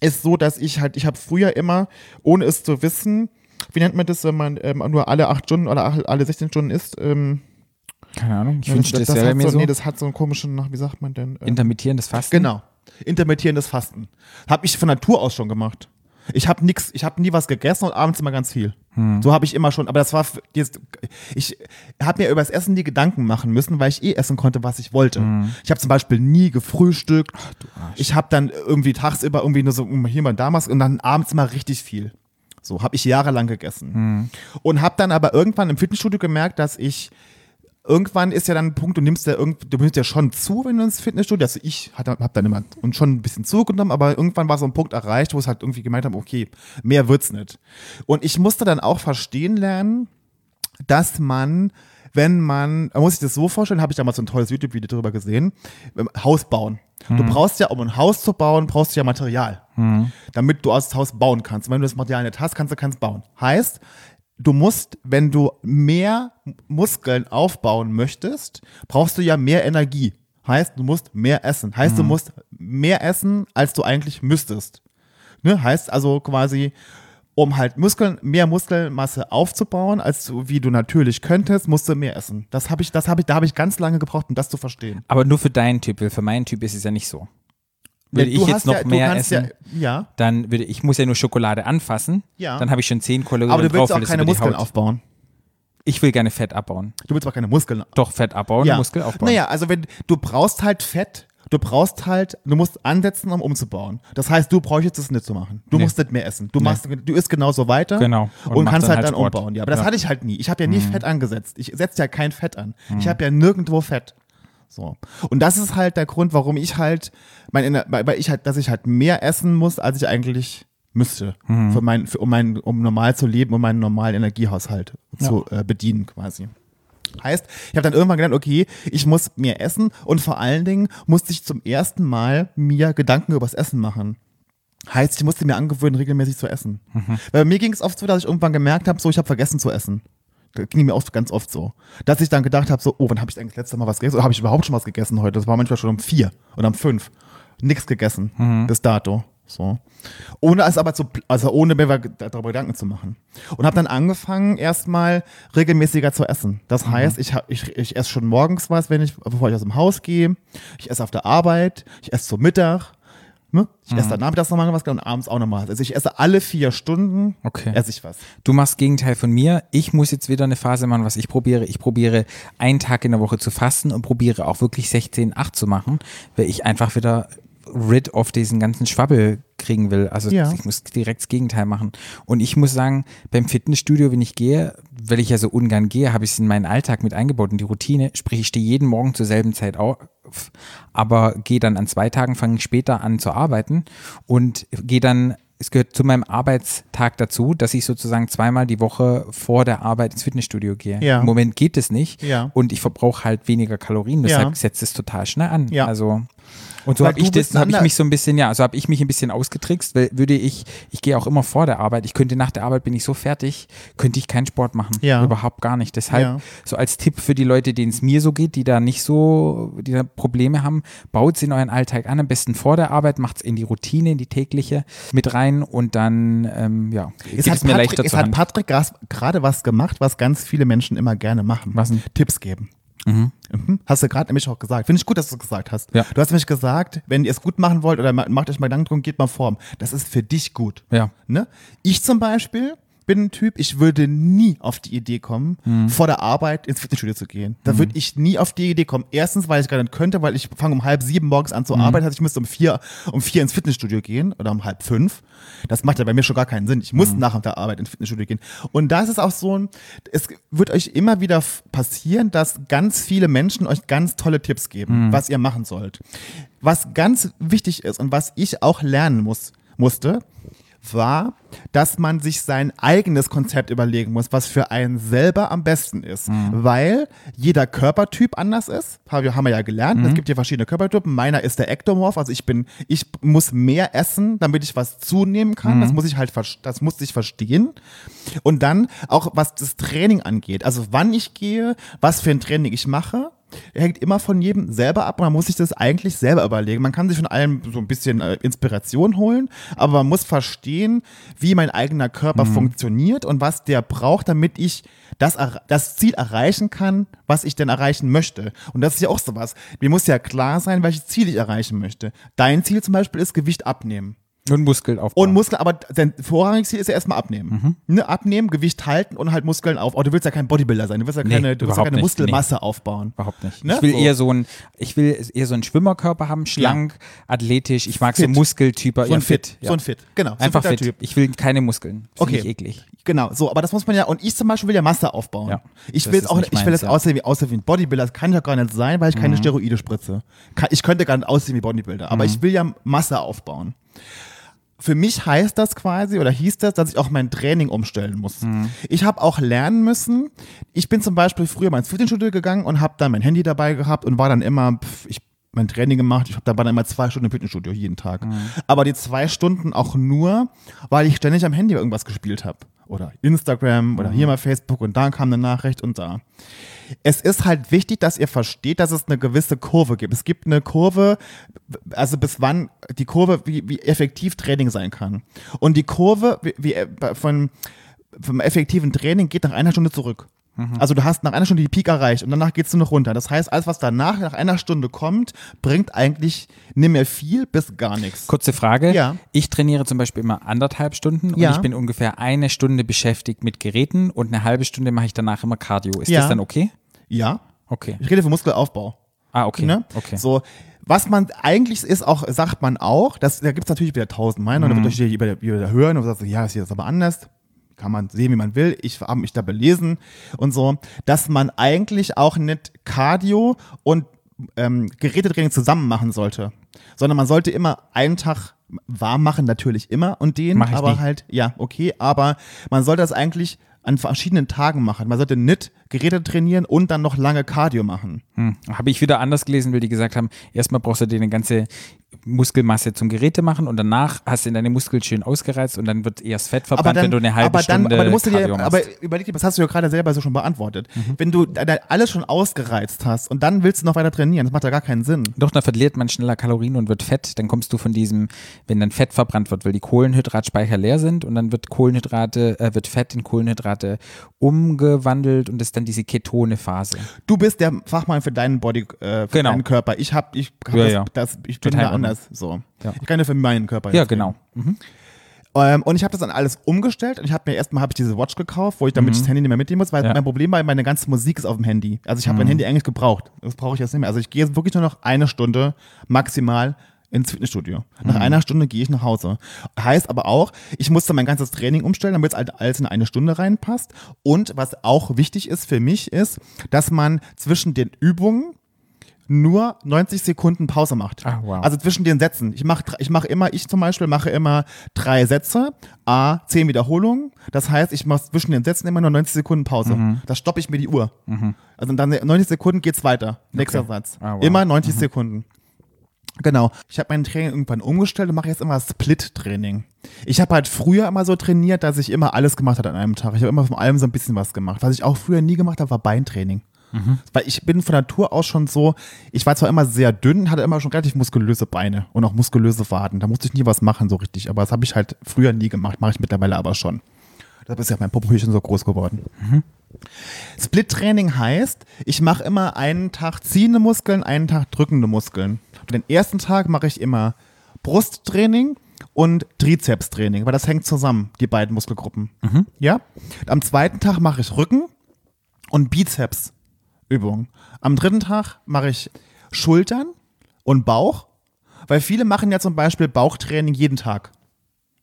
ist so, dass ich halt, ich habe früher immer, ohne es zu wissen, wie nennt man das, wenn man ähm, nur alle acht Stunden oder ach- alle 16 Stunden isst? Ähm, Keine Ahnung. Ich das, wünschte, das, das wäre hat mir so, so. Nee, das hat so einen komischen, wie sagt man denn? Ähm, Intermittierendes Fasten. Genau. Intermittierendes Fasten. Habe ich von Natur aus schon gemacht. Ich habe nix, ich habe nie was gegessen und abends immer ganz viel. So habe ich immer schon, aber das war jetzt, ich habe mir über das Essen nie Gedanken machen müssen, weil ich eh essen konnte, was ich wollte. Ich habe zum Beispiel nie gefrühstückt. ich habe dann irgendwie tagsüber irgendwie nur so mm, hier mal damals und dann abends immer richtig viel. So habe ich jahrelang gegessen. Und habe dann aber irgendwann im Fitnessstudio gemerkt, dass ich irgendwann ist ja dann ein Punkt, du nimmst ja irgend, du nimmst ja schon zu, wenn du ins Fitnessstudio, also ich hatte, hab dann immer und schon ein bisschen zugenommen, aber irgendwann war so ein Punkt erreicht, wo es halt irgendwie gemeint haben, okay, mehr wird's nicht. Und ich musste dann auch verstehen lernen, dass man, wenn man, man muss sich das so vorstellen, habe ich damals so ein tolles YouTube-Video darüber gesehen, ähm, Haus bauen. Du brauchst ja, um ein Haus zu bauen, brauchst du ja Material, damit du aus das Haus bauen kannst. Und wenn du das Material nicht hast, kannst du keins bauen. Heißt, du musst, wenn du mehr Muskeln aufbauen möchtest, brauchst du ja mehr Energie. Heißt, du musst mehr essen. Heißt, du musst mehr essen, als du eigentlich müsstest. Ne? Heißt also quasi, um halt Muskeln, mehr Muskelmasse aufzubauen, als du, wie du natürlich könntest, musst du mehr essen. Das habe ich, das habe ich, da habe ich ganz lange gebraucht, um das zu verstehen. Aber nur für deinen Typ, weil für meinen Typ ist es ja nicht so. Würde Ja, ich jetzt noch ja, mehr essen, Ja, ja, dann würde ich muss ja nur Schokolade anfassen. Ja. Dann habe ich schon 10 Kalorien aber du drauf, willst auch weil es keine Muskeln Haut- aufbauen. Ich will gerne Fett abbauen. Du willst auch keine Muskeln Doch Fett abbauen, Muskel aufbauen. Naja, also wenn du brauchst halt Fett, du brauchst halt, du musst ansetzen, um umzubauen. Das heißt, du bräuchtest es nicht zu machen. Du Nee. musst nicht mehr essen. Du machst, du isst genauso weiter. Genau. Und, Und kannst dann halt halt dann Sport. umbauen. Ja, aber das Ja. Mhm. hatte ich halt nie. Ich habe ja nie Fett angesetzt. Ich setze ja kein Fett an. Ich habe ja nirgendwo Fett. So. Und das ist halt der Grund, warum ich halt, mein, weil ich halt, dass ich halt mehr essen muss, als ich eigentlich müsste, Mhm. für mein, für, um, mein, um normal zu leben, um meinen normalen Energiehaushalt zu äh, bedienen quasi. Heißt, ich habe dann irgendwann gedacht, okay, ich muss mehr essen und vor allen Dingen musste ich zum ersten Mal mir Gedanken über das Essen machen. Heißt, ich musste mir angewöhnen, regelmäßig zu essen. Weil bei mir ging es oft so, dass ich irgendwann gemerkt habe, so, ich habe vergessen zu essen. Das ging mir oft ganz oft so. Dass ich dann gedacht habe, so, oh, wann habe ich eigentlich das letzte Mal was gegessen? Oder habe ich überhaupt schon was gegessen heute? Das war manchmal schon um vier oder um fünf. Nix gegessen bis dato. So. Ohne es aber zu, also ohne mir darüber Gedanken zu machen. Und habe dann angefangen, erstmal regelmäßiger zu essen. Das heißt, ich, ich, ich esse schon morgens was, wenn ich, bevor ich aus dem Haus gehe. Ich esse auf der Arbeit, ich esse zum Mittag. Ne? Ich esse dann nachmittags nochmal was und abends auch nochmal. Also ich esse alle vier Stunden, Okay. esse ich was. Du machst Gegenteil von mir. Ich muss jetzt wieder eine Phase machen, was ich probiere. Ich probiere einen Tag in der Woche zu fasten und probiere auch wirklich 16, 8 zu machen, weil ich einfach wieder rid of diesen ganzen Schwabbel kriegen will. Also Ja. ich muss direkt das Gegenteil machen. Und ich muss sagen, beim Fitnessstudio, wenn ich gehe, weil ich ja so ungern gehe, habe ich es in meinen Alltag mit eingebaut, in die Routine. Sprich, ich stehe jeden Morgen zur selben Zeit auf, aber gehe dann an zwei Tagen, fange ich später an zu arbeiten und gehe dann es gehört zu meinem Arbeitstag dazu, dass ich sozusagen zweimal die Woche vor der Arbeit ins Fitnessstudio gehe. Ja. Im Moment geht es nicht Ja. und ich verbrauche halt weniger Kalorien, deshalb Ja. setzt es total schnell an. Ja. Also und so habe ich das, habe ich mich so ein bisschen, ja, so habe ich mich ein bisschen ausgetrickst, weil würde ich, ich gehe auch immer vor der Arbeit, ich könnte nach der Arbeit bin ich so fertig, könnte ich keinen Sport machen. Ja. Überhaupt gar nicht. Deshalb, Ja. so als Tipp für die Leute, denen es mir so geht, die da nicht so, die da Probleme haben, baut es in euren Alltag an, am besten vor der Arbeit, macht es in die Routine, in die tägliche mit rein und dann, ähm, ja, Es hat es mir leichter Patrick, es zur hat. Patrick gerade was gemacht, was ganz viele Menschen immer gerne machen. Was denn? Tipps geben. Mhm. Hast du gerade nämlich auch gesagt. Finde ich gut, dass du es gesagt hast. Ja. Du hast nämlich gesagt, wenn ihr es gut machen wollt oder ma- macht euch mal Gedanken drum, geht mal Form. Das ist für dich gut. Ja. Ne? Ich zum Beispiel bin ein Typ, ich würde nie auf die Idee kommen, Mhm. vor der Arbeit ins Fitnessstudio zu gehen. Da würde ich nie auf die Idee kommen. Erstens, weil ich gar nicht könnte, weil ich fange um halb sieben morgens an zu Mhm. arbeiten, heißt ich müsste um vier, um vier ins Fitnessstudio gehen oder um halb fünf. Das macht ja bei mir schon gar keinen Sinn. Ich Mhm. muss nach der Arbeit ins Fitnessstudio gehen. Und da ist es auch so ein, es wird euch immer wieder passieren, dass ganz viele Menschen euch ganz tolle Tipps geben, Mhm. was ihr machen sollt. Was ganz wichtig ist und was ich auch lernen muss, musste, war, dass man sich sein eigenes Konzept überlegen muss, was für einen selber am besten ist. Weil jeder Körpertyp anders ist. Haben wir, haben wir ja gelernt. Es gibt ja verschiedene Körpertypen. Meiner ist der Ektomorph. Also ich bin, ich muss mehr essen, damit ich was zunehmen kann. Das muss ich halt, das muss ich verstehen. Und dann auch, was das Training angeht. Also wann ich gehe, was für ein Training ich mache. Hängt immer von jedem selber ab. Man muss sich das eigentlich selber überlegen. Man kann sich von allem so ein bisschen äh, Inspiration holen, aber man muss verstehen, wie mein eigener Körper funktioniert und was der braucht, damit ich das, das Ziel erreichen kann, was ich denn erreichen möchte. Und das ist ja auch sowas. Mir muss ja klar sein, welches Ziel ich erreichen möchte. Dein Ziel zum Beispiel ist Gewicht abnehmen. Und Muskeln aufbauen. Und Muskeln, aber dein vorrangiges Ziel ist ja erstmal abnehmen. Ne, abnehmen, Gewicht halten und halt Muskeln auf. Oh, du willst ja kein Bodybuilder sein, du willst ja Nee, keine, du willst ja keine nicht. Muskelmasse aufbauen. Überhaupt nicht. Ne? Ich will So. eher so ein, ich will eher so einen Schwimmerkörper haben, schlank, athletisch. Ich mag so Fit. Muskeltyper, So ja, ein Fit, Ja. so ein Fit, genau. So ein Einfach fit. Typ. Ich will keine Muskeln. Finde Okay. ich eklig. Genau, so, aber das muss man ja, und ich zum Beispiel will ja Masse aufbauen. Ja, ich das will jetzt auch, ich will jetzt ja. Mhm. aussehen wie, aussehen wie ein Bodybuilder, das kann ich ja gar nicht sein, weil ich keine Steroide spritze. Ich könnte gar nicht aussehen wie Bodybuilder, aber ich will ja Masse aufbauen. Für mich heißt das quasi oder hieß das, dass ich auch mein Training umstellen muss. Mhm. Ich habe auch lernen müssen. Ich bin zum Beispiel früher mal ins Fitnessstudio gegangen und habe dann mein Handy dabei gehabt und war dann immer, pf, ich mein Training gemacht. Ich habe da war dann immer zwei Stunden im Fitnessstudio jeden Tag. Aber die zwei Stunden auch nur, weil ich ständig am Handy irgendwas gespielt habe. Oder Instagram oder hier mal Facebook und da kam eine Nachricht und da. Es ist halt wichtig, dass ihr versteht, dass es eine gewisse Kurve gibt. Es gibt eine Kurve, also bis wann die Kurve, wie, wie effektiv Training sein kann. Und die Kurve wie, wie, äh, von, vom effektiven Training geht nach einer Stunde zurück. Also du hast nach einer Stunde die Peak erreicht und danach geht's nur noch runter. Das heißt, alles, was danach nach einer Stunde kommt, bringt eigentlich nicht mehr viel bis gar nichts. Kurze Frage. Ja. Ich trainiere zum Beispiel immer anderthalb Stunden und Ja. ich bin ungefähr eine Stunde beschäftigt mit Geräten und eine halbe Stunde mache ich danach immer Cardio. Ist Ja. das dann okay? Ja, Okay. ich rede von Muskelaufbau. Ah, okay. Ne? Okay. So, was man eigentlich ist, auch sagt man auch, dass, da gibt es natürlich wieder tausend Meinungen, Mhm. da wird euch jeder, jeder hören und sagt so, ja, das hier ist aber anders. Kann man sehen, wie man will. Ich habe mich da belesen und so, dass man eigentlich auch nicht Cardio und ähm, Gerätetraining zusammen machen sollte, sondern man sollte immer einen Tag warm machen, natürlich immer und den, aber nie. halt, ja, okay, aber man sollte das eigentlich an verschiedenen Tagen machen. Man sollte nicht Geräte trainieren und dann noch lange Cardio machen. Hm. Habe ich wieder anders gelesen, weil die gesagt haben, erstmal brauchst du dir eine ganze Muskelmasse zum Geräte machen und danach hast du deine Muskeln schön ausgereizt und dann wird erst Fett verbrannt, wenn du eine halbe aber dann, Stunde aber du musst dir, Cardio machst. aber überleg dir, das hast du ja gerade selber so schon beantwortet. Mhm. Wenn du alles schon ausgereizt hast und dann willst du noch weiter trainieren, das macht ja gar keinen Sinn. Doch, dann verliert man schneller Kalorien und wird fett. Dann kommst du von diesem, wenn dann Fett verbrannt wird, weil die Kohlenhydratspeicher leer sind und dann wird Kohlenhydrate, äh, wird Fett in Kohlenhydrate umgewandelt und das ist dann diese Ketone-Phase. Du bist der Fachmann für deinen Body, äh, für Genau. deinen Körper. Ich hab, ich hab Ja, das, ja. das, ich bin Total da anders. So. Ja. Ich kann ja für meinen Körper. Ja, genau. Ähm, und ich habe das dann alles umgestellt und ich habe mir erstmal habe ich diese Watch gekauft, wo ich damit Mhm. das Handy nicht mehr mitnehmen muss, weil Ja. mein Problem war, meine ganze Musik ist auf dem Handy. Also ich habe mein Handy eigentlich gebraucht. Das brauche ich jetzt nicht mehr. Also ich gehe jetzt wirklich nur noch eine Stunde maximal ins Fitnessstudio. Nach einer Stunde gehe ich nach Hause. Heißt aber auch, ich musste mein ganzes Training umstellen, damit es halt alles in eine Stunde reinpasst. Und was auch wichtig ist für mich ist, dass man zwischen den Übungen nur 90 Sekunden Pause macht. Ah, wow. Also zwischen den Sätzen. Ich mache ich mach immer, ich zum Beispiel mache immer drei Sätze, a 10 Wiederholungen. Das heißt, ich mache zwischen den Sätzen immer nur 90 Sekunden Pause. Mhm. Da stoppe ich mir die Uhr. Also dann 90 Sekunden geht's weiter. Nächster Satz. Ah, wow. Immer 90 Sekunden. Genau. Ich habe mein Training irgendwann umgestellt und mache jetzt immer Split-Training. Ich habe halt früher immer so trainiert, dass ich immer alles gemacht habe an einem Tag. Ich habe immer von allem so ein bisschen was gemacht. Was ich auch früher nie gemacht habe, war Beintraining. Weil ich bin von Natur aus schon so, ich war zwar immer sehr dünn, hatte immer schon relativ muskulöse Beine und auch muskulöse Waden. Da musste ich nie was machen so richtig, aber das habe ich halt früher nie gemacht, mache ich mittlerweile aber schon. Deshalb ist ja mein schon so groß geworden. Split-Training heißt, ich mache immer einen Tag ziehende Muskeln, einen Tag drückende Muskeln. Und den ersten Tag mache ich immer Brusttraining und Trizepstraining, weil das hängt zusammen, die beiden Muskelgruppen. Ja? Am zweiten Tag mache ich Rücken und Bizepsübungen. Am dritten Tag mache ich Schultern und Bauch, weil viele machen ja zum Beispiel Bauchtraining jeden Tag.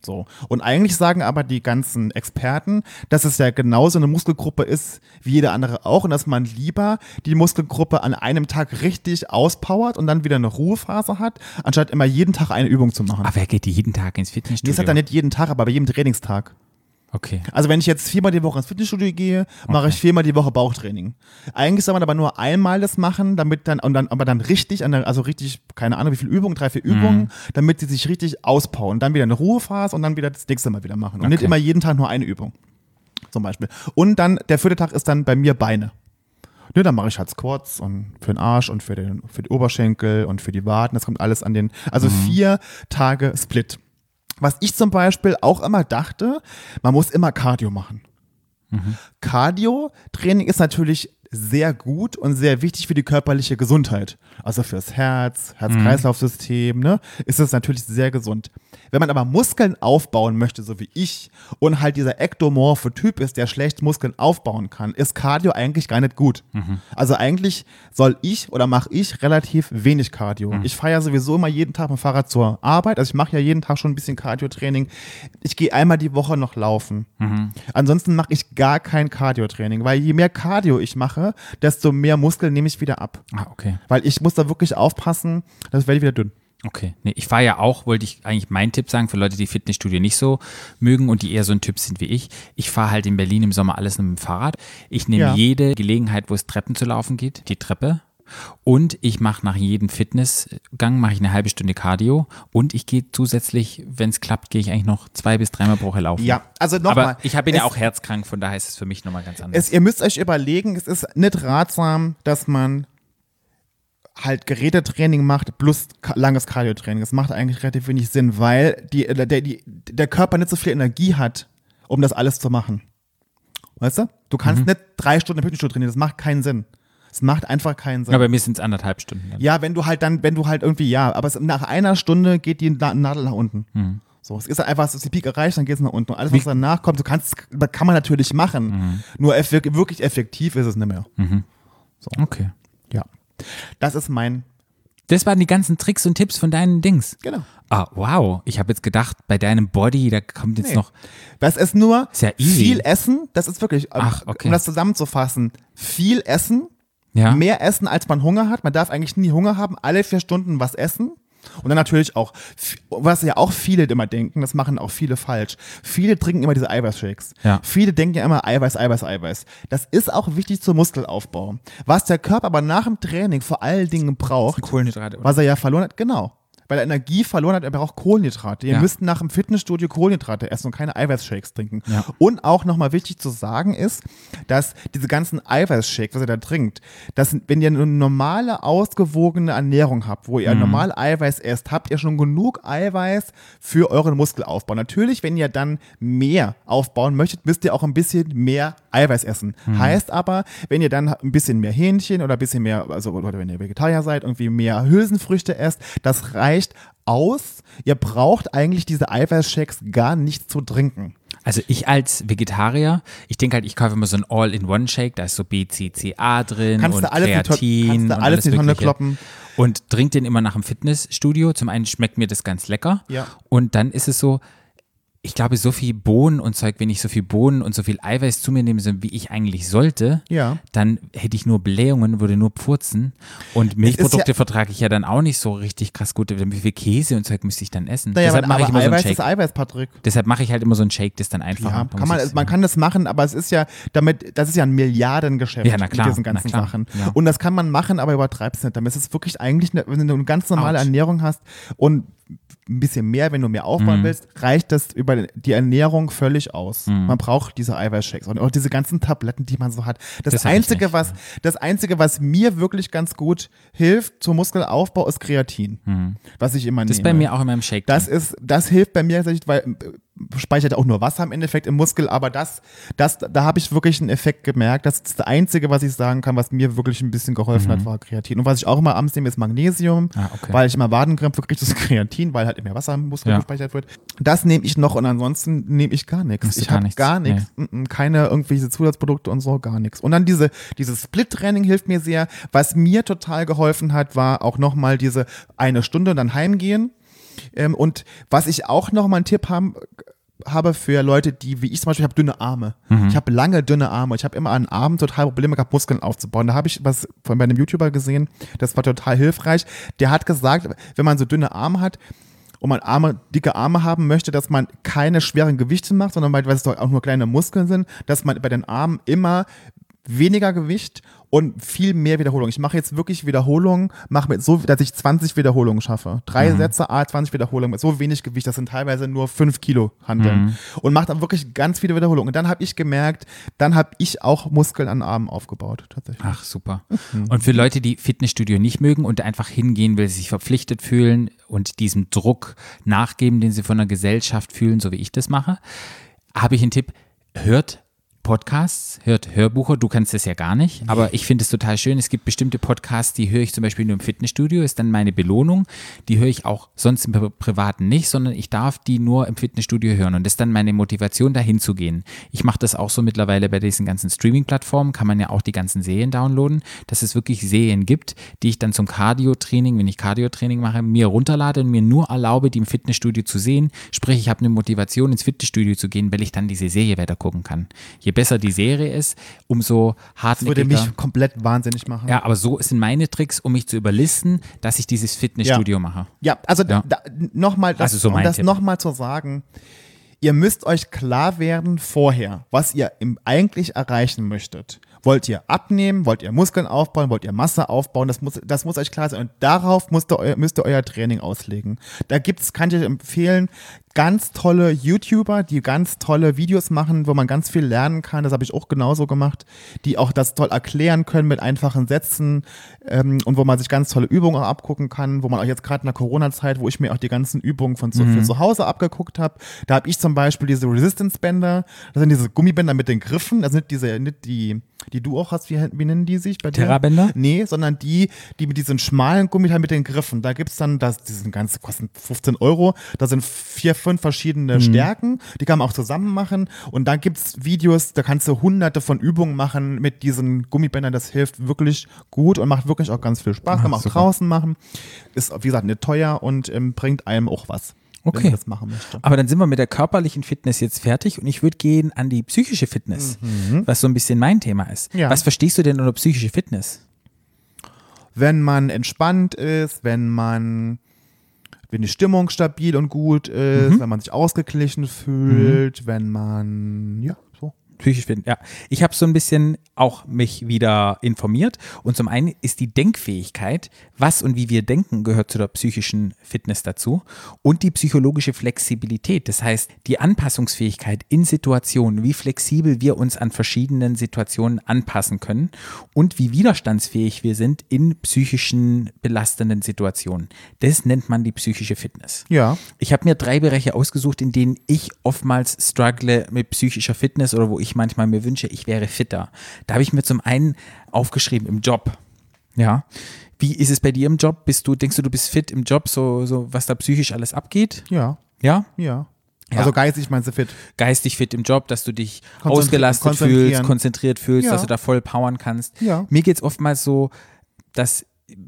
So. Und eigentlich sagen aber die ganzen Experten, dass es ja genauso eine Muskelgruppe ist wie jede andere auch und dass man lieber die Muskelgruppe an einem Tag richtig auspowert und dann wieder eine Ruhephase hat, anstatt immer jeden Tag eine Übung zu machen. Aber wer geht jeden Tag ins Nee, Fitnessstudio? das hat er nicht jeden Tag, aber bei jedem Trainingstag. Okay. Also wenn ich jetzt viermal die Woche ins Fitnessstudio gehe, mache ich viermal die Woche Bauchtraining. Eigentlich soll man aber nur einmal das machen, damit dann, und dann, aber dann richtig, also richtig, keine Ahnung, wie viele Übungen, drei, vier Übungen, damit die sich richtig auspowern. Dann wieder eine Ruhephase und dann wieder das nächste Mal wieder machen. Und nicht Okay. immer jeden Tag nur eine Übung. Zum Beispiel. Und dann, der vierte Tag ist dann bei mir Beine. Ne, dann mache ich halt Squats und für den Arsch und für den, für die Oberschenkel und für die Waden. Das kommt alles an den, also vier Tage Split. Was ich zum Beispiel auch immer dachte, man muss immer Cardio machen. Cardio-Training ist natürlich sehr gut und sehr wichtig für die körperliche Gesundheit. Also fürs Herz, Herz-Kreislauf-System, ne, ist es natürlich sehr gesund. Wenn man aber Muskeln aufbauen möchte, so wie ich, und halt dieser ektomorphe Typ ist, der schlecht Muskeln aufbauen kann, ist Cardio eigentlich gar nicht gut. Also eigentlich soll ich oder mache ich relativ wenig Cardio. Ich fahre ja sowieso immer jeden Tag mit dem Fahrrad zur Arbeit. Also ich mache ja jeden Tag schon ein bisschen Cardio-Training. Ich gehe einmal die Woche noch laufen. Ansonsten mache ich gar kein Cardio-Training, weil je mehr Cardio ich mache, desto mehr Muskeln nehme ich wieder ab. Ah, okay. Weil ich muss da wirklich aufpassen, das werde ich wieder dünn. Okay. Nee, ich fahre ja auch, wollte ich eigentlich meinen Tipp sagen, für Leute, die Fitnessstudio nicht so mögen und die eher so ein Typ sind wie ich. Ich fahre halt in Berlin im Sommer alles mit dem Fahrrad. Ich nehme Ja. jede Gelegenheit, wo es Treppen zu laufen geht, die Treppe. Und ich mache nach jedem Fitnessgang mache ich eine halbe Stunde Cardio und ich gehe zusätzlich, wenn es klappt, gehe ich eigentlich noch zwei bis dreimal pro Woche laufen. Ja, also Aber nochmal. ich hab- bin ja auch herzkrank, von daher ist es für mich nochmal ganz anders. Es, ihr müsst euch überlegen, es ist nicht ratsam, dass man halt Gerätetraining macht plus langes Cardiotraining. Das macht eigentlich relativ wenig Sinn, weil die, der, der, die, der Körper nicht so viel Energie hat, um das alles zu machen. Weißt du? Du kannst Mhm. nicht drei Stunden im Fitnessstudio trainieren, das macht keinen Sinn. Es macht einfach keinen Sinn. ja, bei mir sind es anderthalb Stunden. Dann. Ja, wenn du halt dann, wenn du halt irgendwie, ja, aber es, nach einer Stunde geht die Na Nadel nach unten. Mhm. So, es ist halt einfach, es ist die Peak erreicht, dann geht es nach unten. Und alles, was danach kommt, du kannst, das kann man natürlich machen. Mhm. Nur eff wirklich effektiv ist es nicht mehr. Okay. Ja. Das ist mein, Das waren die ganzen Tricks und Tipps von deinen Dings. genau. Ah, wow. Ich habe jetzt gedacht, bei deinem Body, da kommt jetzt Nee. noch. Das ist nur Ist ja viel Essen, das ist wirklich, Ach, okay. um das zusammenzufassen, viel Essen, Ja. mehr essen, als man Hunger hat. Man darf eigentlich nie Hunger haben, alle vier Stunden was essen. Und dann natürlich auch, was ja auch viele immer denken, das machen auch viele falsch. Viele trinken immer diese Eiweißshakes. Ja. Viele denken ja immer Eiweiß, Eiweiß, Eiweiß. Das ist auch wichtig zum Muskelaufbau. Was der Körper aber nach dem Training vor allen Dingen braucht, Kohlenhydrate. was er ja verloren hat, genau. Weil er Energie verloren hat, er braucht Kohlenhydrate. Ihr Ja. müsst nach dem Fitnessstudio Kohlenhydrate essen und keine Eiweißshakes trinken. Ja. Und auch nochmal wichtig zu sagen ist, dass diese ganzen Eiweißshakes, was ihr da trinkt, dass wenn ihr eine normale, ausgewogene Ernährung habt, wo ihr Mhm. normal Eiweiß esst, habt ihr schon genug Eiweiß für euren Muskelaufbau. Natürlich, wenn ihr dann mehr aufbauen möchtet, müsst ihr auch ein bisschen mehr Eiweiß essen. Mhm. Heißt aber, wenn ihr dann ein bisschen mehr Hähnchen oder ein bisschen mehr, also oder wenn ihr Vegetarier seid, irgendwie mehr Hülsenfrüchte esst, das reicht aus. Ihr braucht eigentlich diese Eiweißshakes gar nicht zu trinken. Also ich als Vegetarier, ich denke halt, ich kaufe immer so ein All-in-One-Shake, da ist so BCCA drin Kannst und du alles Kreatin kannst und alles in die Tonne kloppen. Und trinke den immer nach dem Fitnessstudio. Zum einen schmeckt mir das ganz lecker. Ja. Und dann ist es so, ich glaube, so viel Bohnen und Zeug, wenn ich so viel Bohnen und so viel Eiweiß zu mir nehme, so wie ich eigentlich sollte, Ja. dann hätte ich nur Blähungen, würde nur purzen. Und Milchprodukte ja- vertrage ich ja dann auch nicht so richtig krass gut. Wie viel Käse und Zeug müsste ich dann essen? Naja, Deshalb mache ich immer so einen Eiweiß Shake. Eiweiß, Patrick. Deshalb mache ich halt immer so einen Shake, das dann einfach. Ja, kann man, man kann das machen, aber es ist ja damit, das ist ja ein Milliardengeschäft Ja, na klar, mit diesen ganzen klar, Sachen. ja. Und das kann man machen, aber übertreib's nicht. Damit ist es wirklich eigentlich, eine, wenn du eine ganz normale Autsch. Ernährung hast und ein bisschen mehr, wenn du mehr Mhm. aufbauen willst, reicht das über die Ernährung völlig aus. Mhm. Man braucht diese Eiweißshakes und auch diese ganzen Tabletten, die man so hat. Das, Das einzige, nicht, was, das einzige, was mir wirklich ganz gut hilft zum Muskelaufbau, ist Kreatin. Was ich immer Mhm. Das nehme. ist bei mir auch in meinem Shake. Das ist, das hilft bei mir, tatsächlich, weil äh, speichert auch nur Wasser im Endeffekt im Muskel, aber das, das, da habe ich wirklich einen Effekt gemerkt. Das ist das Einzige, was ich sagen kann, was mir wirklich ein bisschen geholfen hat, war Kreatin. Und was ich auch immer abends nehme, ist Magnesium, Mhm. Ah, okay. weil ich immer Wadenkrämpfe kriege, das ist Kreatin, weil halt mehr Wasser im Muskel Ja. gespeichert wird. Das nehme ich noch und ansonsten nehme ich gar nichts. Ich habe nichts? gar nichts. Mm, Keine irgendwelche Zusatzprodukte und so, gar nichts. Und dann diese, dieses Split-Training hilft mir sehr. Was mir total geholfen hat, war auch nochmal diese eine Stunde dann heimgehen. Ähm, und was ich auch noch mal einen Tipp haben, habe für Leute, die, wie ich zum Beispiel, ich habe dünne Arme. Ich habe lange dünne Arme. Ich habe immer an Armen total Probleme gehabt, Muskeln aufzubauen. Da habe ich was von einem YouTuber gesehen, das war total hilfreich. Der hat gesagt, wenn man so dünne Arme hat, und man Arme, dicke Arme haben möchte, dass man keine schweren Gewichte macht, sondern weil weil es doch auch nur kleine Muskeln sind, dass man bei den Armen immer weniger Gewicht und viel mehr Wiederholung. Ich mache jetzt wirklich Wiederholungen, mache mit so, dass ich 20 Wiederholungen schaffe. Drei Sätze, A, 20 Wiederholungen mit so wenig Gewicht, das sind teilweise nur 5 Kilo Handeln. Und mache dann wirklich ganz viele Wiederholungen. Und dann habe ich gemerkt, dann habe ich auch Muskeln an Armen aufgebaut, tatsächlich. Ach, super. Und für Leute, die Fitnessstudio nicht mögen und einfach hingehen, weil sie sich verpflichtet fühlen und diesem Druck nachgeben, den sie von der Gesellschaft fühlen, so wie ich das mache, habe ich einen Tipp. Hört Podcasts, hört Hörbucher, du kannst das ja gar nicht, aber ich finde es total schön. Es gibt bestimmte Podcasts, die höre ich zum Beispiel nur im Fitnessstudio, ist dann meine Belohnung. Die höre ich auch sonst im Pri- Privaten nicht, sondern ich darf die nur im Fitnessstudio hören und das ist dann meine Motivation, dahin zu gehen. Ich mache das auch so mittlerweile bei diesen ganzen Streaming-Plattformen, kann man ja auch die ganzen Serien downloaden, dass es wirklich Serien gibt, die ich dann zum Cardio-Training, wenn ich Cardio-Training mache, mir runterlade und mir nur erlaube, die im Fitnessstudio zu sehen. Sprich, ich habe eine Motivation, ins Fitnessstudio zu gehen, weil ich dann diese Serie weiter gucken kann. Je besser die Serie ist, umso Das würde mich komplett wahnsinnig machen. Ja, aber so sind meine Tricks, um mich zu überlisten, dass ich dieses Fitnessstudio mache. Ja, also Ja. nochmal, das, Also so um das Tipp. nochmal zu sagen, ihr müsst euch klar werden vorher, was ihr im, eigentlich erreichen möchtet. Wollt ihr abnehmen? Wollt ihr Muskeln aufbauen? Wollt ihr Masse aufbauen? Das muss, das muss euch klar sein. Und darauf müsst ihr, müsst ihr euer Training auslegen. Da gibt's, kann ich euch empfehlen, ganz tolle YouTuber, die ganz tolle Videos machen, wo man ganz viel lernen kann. Das habe ich auch genauso gemacht, die auch das toll erklären können mit einfachen Sätzen ähm, und wo man sich ganz tolle Übungen auch abgucken kann, wo man auch jetzt gerade in der Corona-Zeit, wo ich mir auch die ganzen Übungen von zu, für zu Hause abgeguckt habe, da habe ich zum Beispiel diese Resistance-Bänder, das sind diese Gummibänder mit den Griffen, das sind diese, nicht die, die du auch hast, wie, wie nennen die sich bei? Terrabänder? Nee, sondern die, die mit diesen schmalen Gummiteil mit den Griffen. Da gibt's dann, das, die sind ganz, kosten 15 Euro. Da sind vier, fünf verschiedene Stärken. Die kann man auch zusammen machen. Und da gibt's Videos, da kannst du hunderte von Übungen machen mit diesen Gummibändern. Das hilft wirklich gut und macht wirklich auch ganz viel Spaß. Kann man auch super. draußen machen. Ist, wie gesagt, nicht teuer und ähm, bringt einem auch was. Okay. Aber dann sind wir mit der körperlichen Fitness jetzt fertig und ich würde gehen an die psychische Fitness, was so ein bisschen mein Thema ist. Ja. Was verstehst du denn unter psychische Fitness? wenn man entspannt ist, wenn man wenn die Stimmung stabil und gut ist, wenn man sich ausgeglichen fühlt, wenn man ja. Psychisch fit, ja. Ich habe so ein bisschen auch mich wieder informiert und zum einen ist die Denkfähigkeit, was und wie wir denken, gehört zu der psychischen Fitness dazu und die psychologische Flexibilität, das heißt die Anpassungsfähigkeit in Situationen, wie flexibel wir uns an verschiedenen Situationen anpassen können und wie widerstandsfähig wir sind in psychischen belastenden Situationen. Das nennt man die psychische Fitness. Ja. Ich habe mir drei Bereiche ausgesucht, in denen ich oftmals struggle mit psychischer Fitness oder wo ich manchmal mir wünsche, ich wäre fitter. Da habe ich mir zum einen aufgeschrieben im Job. Ja. Wie ist es bei dir im Job? Bist du, denkst du, du bist fit im Job, so, so was da psychisch alles abgeht? Ja. Ja? Ja. Ja. Also geistig meinst du fit? Geistig fit im Job, dass du dich Konzentri- ausgelastet konzentrieren. fühlst, konzentriert fühlst, Ja. dass du da voll powern kannst. Ja. Mir geht es oftmals so, dass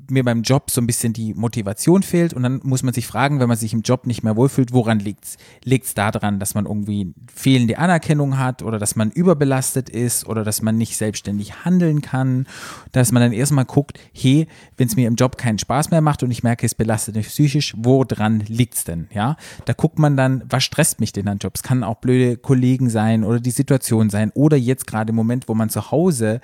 mir beim Job so ein bisschen die Motivation fehlt und dann muss man sich fragen, wenn man sich im Job nicht mehr wohlfühlt, woran liegt's? Liegt's daran, dass man irgendwie fehlende Anerkennung hat oder dass man überbelastet ist oder dass man nicht selbstständig handeln kann, dass man dann erstmal guckt, hey, wenn es mir im Job keinen Spaß mehr macht und ich merke, es belastet mich psychisch, woran liegt's denn? Ja, da guckt man dann, was stresst mich denn an Job? Es kann auch blöde Kollegen sein oder die Situation sein oder jetzt gerade im Moment, wo man zu Hause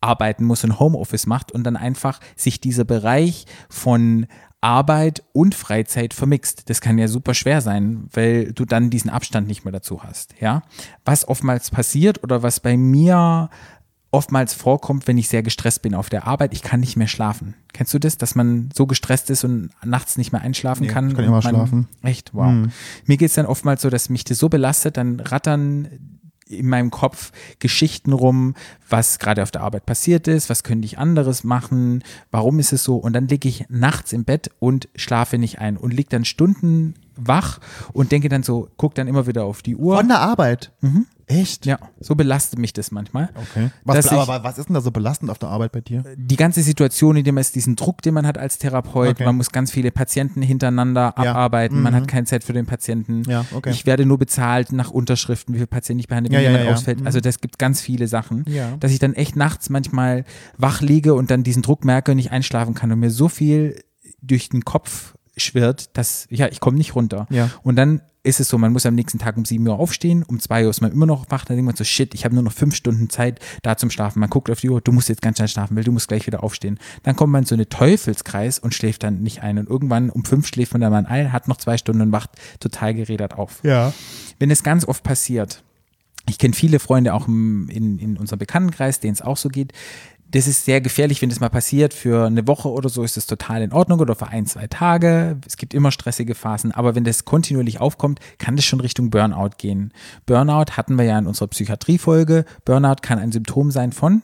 arbeiten muss und Homeoffice macht und dann einfach sich dieser Bereich von Arbeit und Freizeit vermixt. Das kann ja super schwer sein, weil du dann diesen Abstand nicht mehr dazu hast. Ja, was oftmals passiert oder was bei mir oftmals vorkommt, wenn ich sehr gestresst bin auf der Arbeit, ich kann nicht mehr schlafen. Kennst du das, dass man so gestresst ist und nachts nicht mehr einschlafen Nee, kann? ich kann immer man, schlafen. Echt, wow. Mir geht es dann oftmals so, dass mich das so belastet, dann rattern in meinem Kopf Geschichten rum, was gerade auf der Arbeit passiert ist, was könnte ich anderes machen, warum ist es so? Und dann liege ich nachts im Bett und schlafe nicht ein und liege dann Stunden wach und denke dann so, guck dann immer wieder auf die Uhr. Von der Arbeit. Echt? ja, so belastet mich das manchmal. Okay. Was, aber ich- wa- was ist denn da so belastend auf der Arbeit bei dir? die ganze Situation, in man ist, diesen Druck, den man hat als Therapeut, Okay. man muss ganz viele Patienten hintereinander Ja. abarbeiten, man hat keine Zeit für den Patienten. Ja, okay. Ich werde nur bezahlt nach Unterschriften, wie viele Patienten ich behandle, wenn ja, jemand ja, ausfällt. Mhm. Also das gibt ganz viele Sachen, dass ich dann echt nachts manchmal wach liege und dann diesen Druck merke und nicht einschlafen kann und mir so viel durch den Kopf schwirrt, dass, ja, ich komme nicht runter. Ja. Und dann ist es so, man muss am nächsten Tag um 7 Uhr aufstehen, um 2 Uhr ist man immer noch wach, dann denkt man so, shit, ich habe nur noch 5 Stunden Zeit da zum Schlafen. Man guckt auf die Uhr, du musst jetzt ganz schnell schlafen, weil du musst gleich wieder aufstehen. Dann kommt man in so eine Teufelskreis und schläft dann nicht ein. Und irgendwann um 5 schläft man dann mal ein, hat noch zwei Stunden und wacht total gerädert auf. Ja. Wenn es ganz oft passiert, ich kenne viele Freunde auch im- in, in unserem Bekanntenkreis, denen es auch so geht. Das ist sehr gefährlich, wenn das mal passiert. Für eine Woche oder so ist das total in Ordnung oder für ein, zwei Tage. Es gibt immer stressige Phasen. Aber wenn das kontinuierlich aufkommt, kann das schon Richtung Burnout gehen. Burnout hatten wir ja in unserer Psychiatriefolge. Burnout kann ein Symptom sein von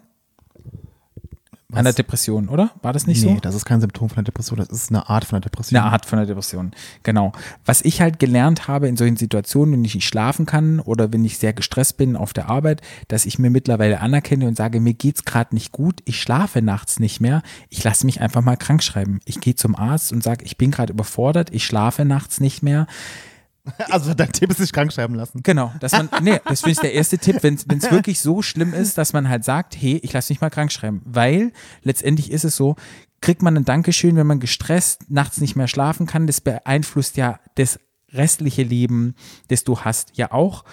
einer Depression, oder? War das nicht nee, so? das ist kein Symptom von einer Depression, das ist eine Art von einer Depression. Eine Art von einer Depression. Genau. Was ich halt gelernt habe in solchen Situationen, wenn ich nicht schlafen kann oder wenn ich sehr gestresst bin auf der Arbeit, dass ich mir mittlerweile anerkenne und sage, mir geht's gerade nicht gut, ich schlafe nachts nicht mehr, ich lasse mich einfach mal krank schreiben. Ich gehe zum Arzt und sage, ich bin gerade überfordert, ich schlafe nachts nicht mehr. Also dein Tipp ist sich krank schreiben lassen. Genau, dass man, nee, das finde ich der erste Tipp, wenn es wirklich so schlimm ist, dass man halt sagt, hey, ich lasse mich mal krank schreiben. Weil letztendlich ist es so, kriegt man ein Dankeschön, wenn man gestresst nachts nicht mehr schlafen kann, das beeinflusst ja das restliche Leben, das du hast, ja auch.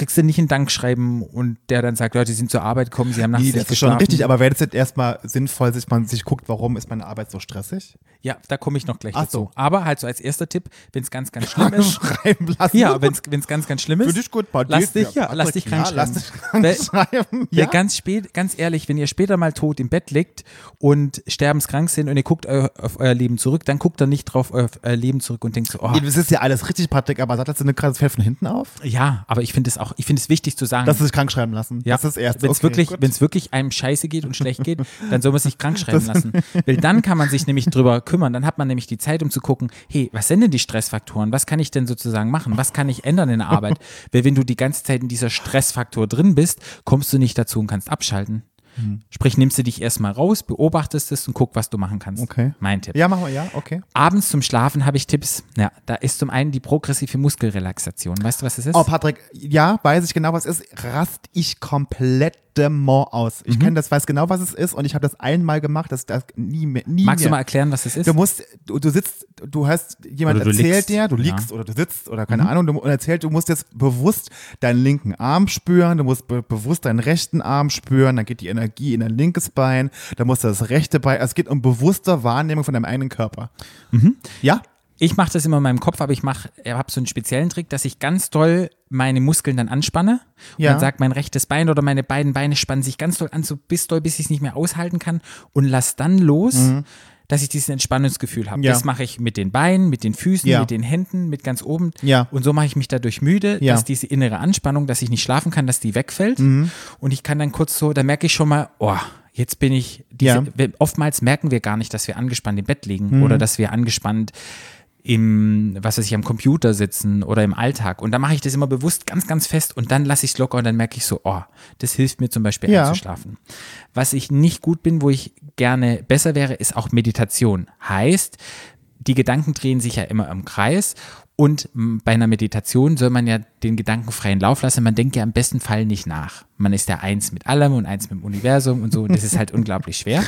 Kriegst du nicht ein Dankschreiben und der dann sagt, Leute, Sie sind zur Arbeit gekommen, Sie haben nachts Nee, nicht das ist schon geschlafen. richtig, aber wäre das jetzt erstmal sinnvoll, sich man sich guckt, warum ist meine Arbeit so stressig? Ja, da komme ich noch gleich Ach dazu. so. Aber halt so als erster Tipp, wenn es ganz, ganz schlimm ist, schreiben lassen. ja, wenn es ganz, ganz schlimm ist, Für dich gut, dir- lass dich, ja, ja, lass dich ja, krank lass schreiben. dich krank schreiben. Ja. Ganz spät, ganz ehrlich, wenn ihr später mal tot im Bett liegt und sterbenskrank sind und ihr guckt eu auf euer Leben zurück, dann guckt ihr nicht drauf auf euer Leben zurück und denkt so, oh, Ja, Das ist ja alles richtig, Patrick, aber sattelst du eine gerade das Fell von hinten auf? ja, aber ich finde es auch, ich finde es wichtig zu sagen. Dass sie sich krank schreiben lassen. ja, Das ist erst. wenn es okay, wirklich, wenn es wirklich einem scheiße geht und schlecht geht, dann soll man sich krank schreiben lassen. Weil dann kann man sich nämlich drüber kümmern. Dann hat man nämlich die Zeit, um zu gucken, hey, was sind denn die Stressfaktoren? Was kann ich denn sozusagen machen? Was kann ich ändern in der Arbeit? Weil wenn du die ganze Zeit in dieser Stressfaktor drin bist, kommst du nicht dazu und kannst abschalten. Hm. Sprich, nimmst du dich erstmal raus, beobachtest es und guck, was du machen kannst. Okay. Mein Tipp. Ja, machen wir, ja, okay. Abends zum Schlafen habe ich Tipps. Ja, da ist zum einen die progressive Muskelrelaxation. Weißt du, was das ist? Oh, Patrick, ja, weiß ich genau, was es ist. Rast ich komplett aus. Mhm. Ich kenne das, weiß genau, was es ist und ich habe das einmal gemacht, das, das nie mehr. Nie Magst mehr. du mal erklären, was das ist? Du musst, du, du sitzt, du hast, jemand Oder du erzählt liegst. dir, du Ja. Mhm. liegst oder du sitzt oder keine Ahnung, du, und erzählt, du musst jetzt bewusst deinen linken Arm spüren, du musst be bewusst deinen rechten Arm spüren, dann geht die Energie in dein linkes Bein, dann musst du das rechte Bein, also es geht um bewusste Wahrnehmung von deinem eigenen Körper. Mhm. Ja? Ich mache das immer in meinem Kopf, aber ich mache, ich habe so einen speziellen Trick, dass ich ganz doll meine Muskeln dann anspanne und Ja. dann sagt mein rechtes Bein oder meine beiden Beine spannen sich ganz doll an, so bis doll, bis ich es nicht mehr aushalten kann und lass dann los, dass ich dieses Entspannungsgefühl habe. Mhm. Ja. Das mache ich mit den Beinen, mit den Füßen, Ja. mit den Händen, mit ganz oben. Ja. Und so mache ich mich dadurch müde. Mhm. dass diese innere Anspannung, dass ich nicht schlafen kann, dass die wegfällt. Und ich kann dann kurz so, da merke ich schon mal, oh, jetzt bin ich, diese. Mhm. oftmals merken wir gar nicht, dass wir angespannt im Bett liegen oder dass wir angespannt im, was weiß ich, am Computer sitzen oder im Alltag. Und da mache ich das immer bewusst ganz, ganz fest und dann lasse ich es locker und dann merke ich so, oh, das hilft mir zum Beispiel Ja. einzuschlafen. Was ich nicht gut bin, wo ich gerne besser wäre, ist auch Meditation. Heißt, die Gedanken drehen sich ja immer im Kreis und bei einer Meditation soll man ja den Gedanken freien Lauf lassen. Man denkt ja im besten Fall nicht nach. Man ist ja eins mit allem und eins mit dem Universum und so. Und das ist halt unglaublich schwer.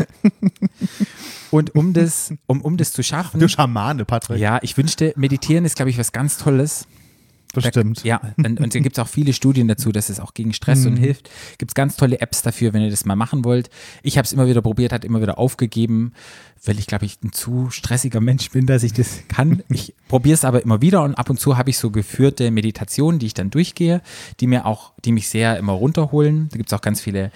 Und um das, um, um das zu schaffen, Du Schamane, Patrick. ja, ich wünschte, meditieren ist, glaube ich, was ganz Tolles. bestimmt. Ja, und, und da gibt es auch viele Studien dazu, dass es auch gegen Stress und hilft. Gibt es ganz tolle Apps dafür, wenn ihr das mal machen wollt. Ich habe es immer wieder probiert, hat immer wieder aufgegeben, weil ich, glaube ich, ein zu stressiger Mensch bin, dass ich das kann. Ich probiere es aber immer wieder und ab und zu habe ich so geführte Meditationen, die ich dann durchgehe, die mir auch, die mich sehr immer runterholen. Da gibt es auch ganz viele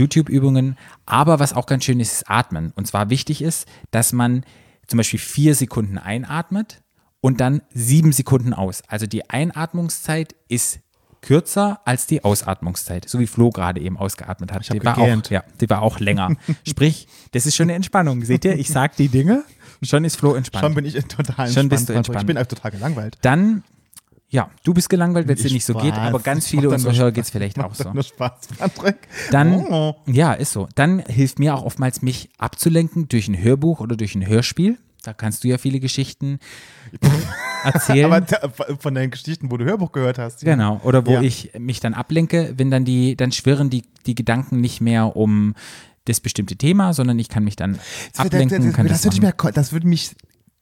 YouTube-Übungen. Aber was auch ganz schön ist, ist Atmen. Und zwar wichtig ist, dass man zum Beispiel vier Sekunden einatmet und dann sieben Sekunden aus. Also die Einatmungszeit ist kürzer als die Ausatmungszeit, so wie Flo gerade eben ausgeatmet hat. die war gegähnt. auch, ja, die war auch länger. Sprich, das ist schon eine Entspannung. Seht ihr, ich sag die Dinge, schon ist Flo entspannt. Schon bin ich total entspannt. Schon bist du entspannt. Ich bin einfach total gelangweilt. Dann, ja, du bist gelangweilt, wenn es dir Ich nicht so geht, aber ganz viele unserer Hörer geht es vielleicht auch so. nur Spaß, Patrick. Dann, Oh. ja, ist so. Dann hilft mir auch oftmals, mich abzulenken durch ein Hörbuch oder durch ein Hörspiel. Da kannst du ja viele Geschichten erzählen. Aber von deinen Geschichten, wo du Hörbuch gehört hast. Genau, oder wo Ja. ich mich dann ablenke, wenn dann die, dann schwirren die, die Gedanken nicht mehr um das bestimmte Thema, sondern ich kann mich dann ablenken. das, kann das, das würde machen. mich, das würde mich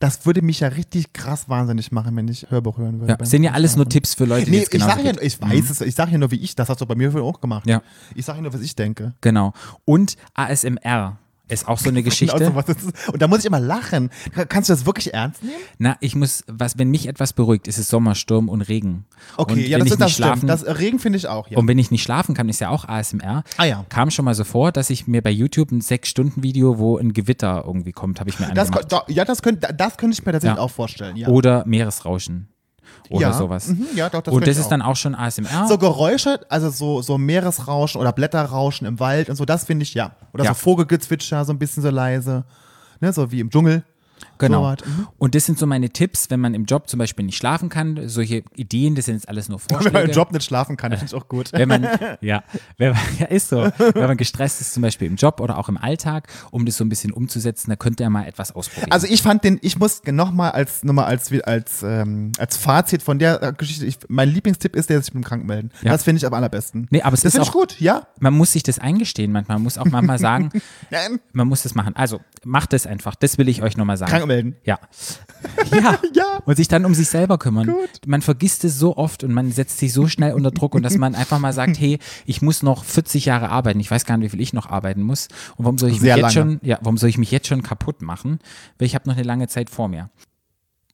Das würde mich ja richtig krass wahnsinnig machen, wenn ich Hörbuch hören würde. Ja, sind ja alles nur. Tipps für Leute, die Nee, ich sage ja, ich weiß es, ich sage ja nur, wie ich, das hast du bei mir auch gemacht. Ja. Ich sage ja nur, was ich denke. Genau. Und ASMR ist auch so eine Geschichte. Genau so. Und da muss ich immer lachen. Kannst du das wirklich ernst nehmen? Na, ich muss, was, wenn mich etwas beruhigt, ist es Sommersturm und Regen. Okay, und ja, das, ich ist das schlafen, stimmt. Das Regen finde ich auch, ja. Und wenn ich nicht schlafen kann, ist ja auch ASMR. Ah ja. Kam schon mal so vor, dass ich mir bei YouTube ein Sechs-Stunden-Video, wo ein Gewitter irgendwie kommt, habe ich mir das, angemacht. ko- ja, das könnte das könnte ich mir tatsächlich Ja. auch vorstellen, ja. Oder Meeresrauschen. Oder ja. sowas. Mhm, ja, doch, das und das ist auch. dann auch schon ASMR. So Geräusche, also so, so Meeresrauschen oder Blätterrauschen im Wald und so, das finde ich ja. Oder Ja. so Vogelgezwitscher, so ein bisschen so leise. Ne, so wie im Dschungel. Genau. Mhm. Und das sind so meine Tipps, wenn man im Job zum Beispiel nicht schlafen kann. Solche Ideen, das sind jetzt alles nur Wenn man Vorschläge. im Job nicht schlafen kann, das finde ich auch gut. Wenn man, ja, wenn man, ja, ist so. Wenn man gestresst ist, zum Beispiel im Job oder auch im Alltag, um das so ein bisschen umzusetzen, da könnte er mal etwas ausprobieren. Also ich fand den, ich muss nochmal als, noch mal als, als, ähm, als Fazit von der äh, Geschichte, ich, mein Lieblingstipp ist der sich beim Kranken melden. Ja. Das finde ich am allerbesten. Nee, aber es das ist finde ich auch- gut, ja. man muss sich das eingestehen manchmal. Man muss auch manchmal sagen, man muss das machen. Also, macht das einfach. Das will ich euch nochmal sagen. Kranken melden. Ja. Ja. Ja. Und sich dann um sich selber kümmern. Gut. Man vergisst es so oft und man setzt sich so schnell unter Druck und dass man einfach mal sagt, hey, ich muss noch 40 Jahre arbeiten. Ich weiß gar nicht, wie viel ich noch arbeiten muss. Und warum soll ich Sehr mich jetzt schon, ja, warum soll ich mich jetzt schon kaputt machen? Weil ich habe noch eine lange Zeit vor mir.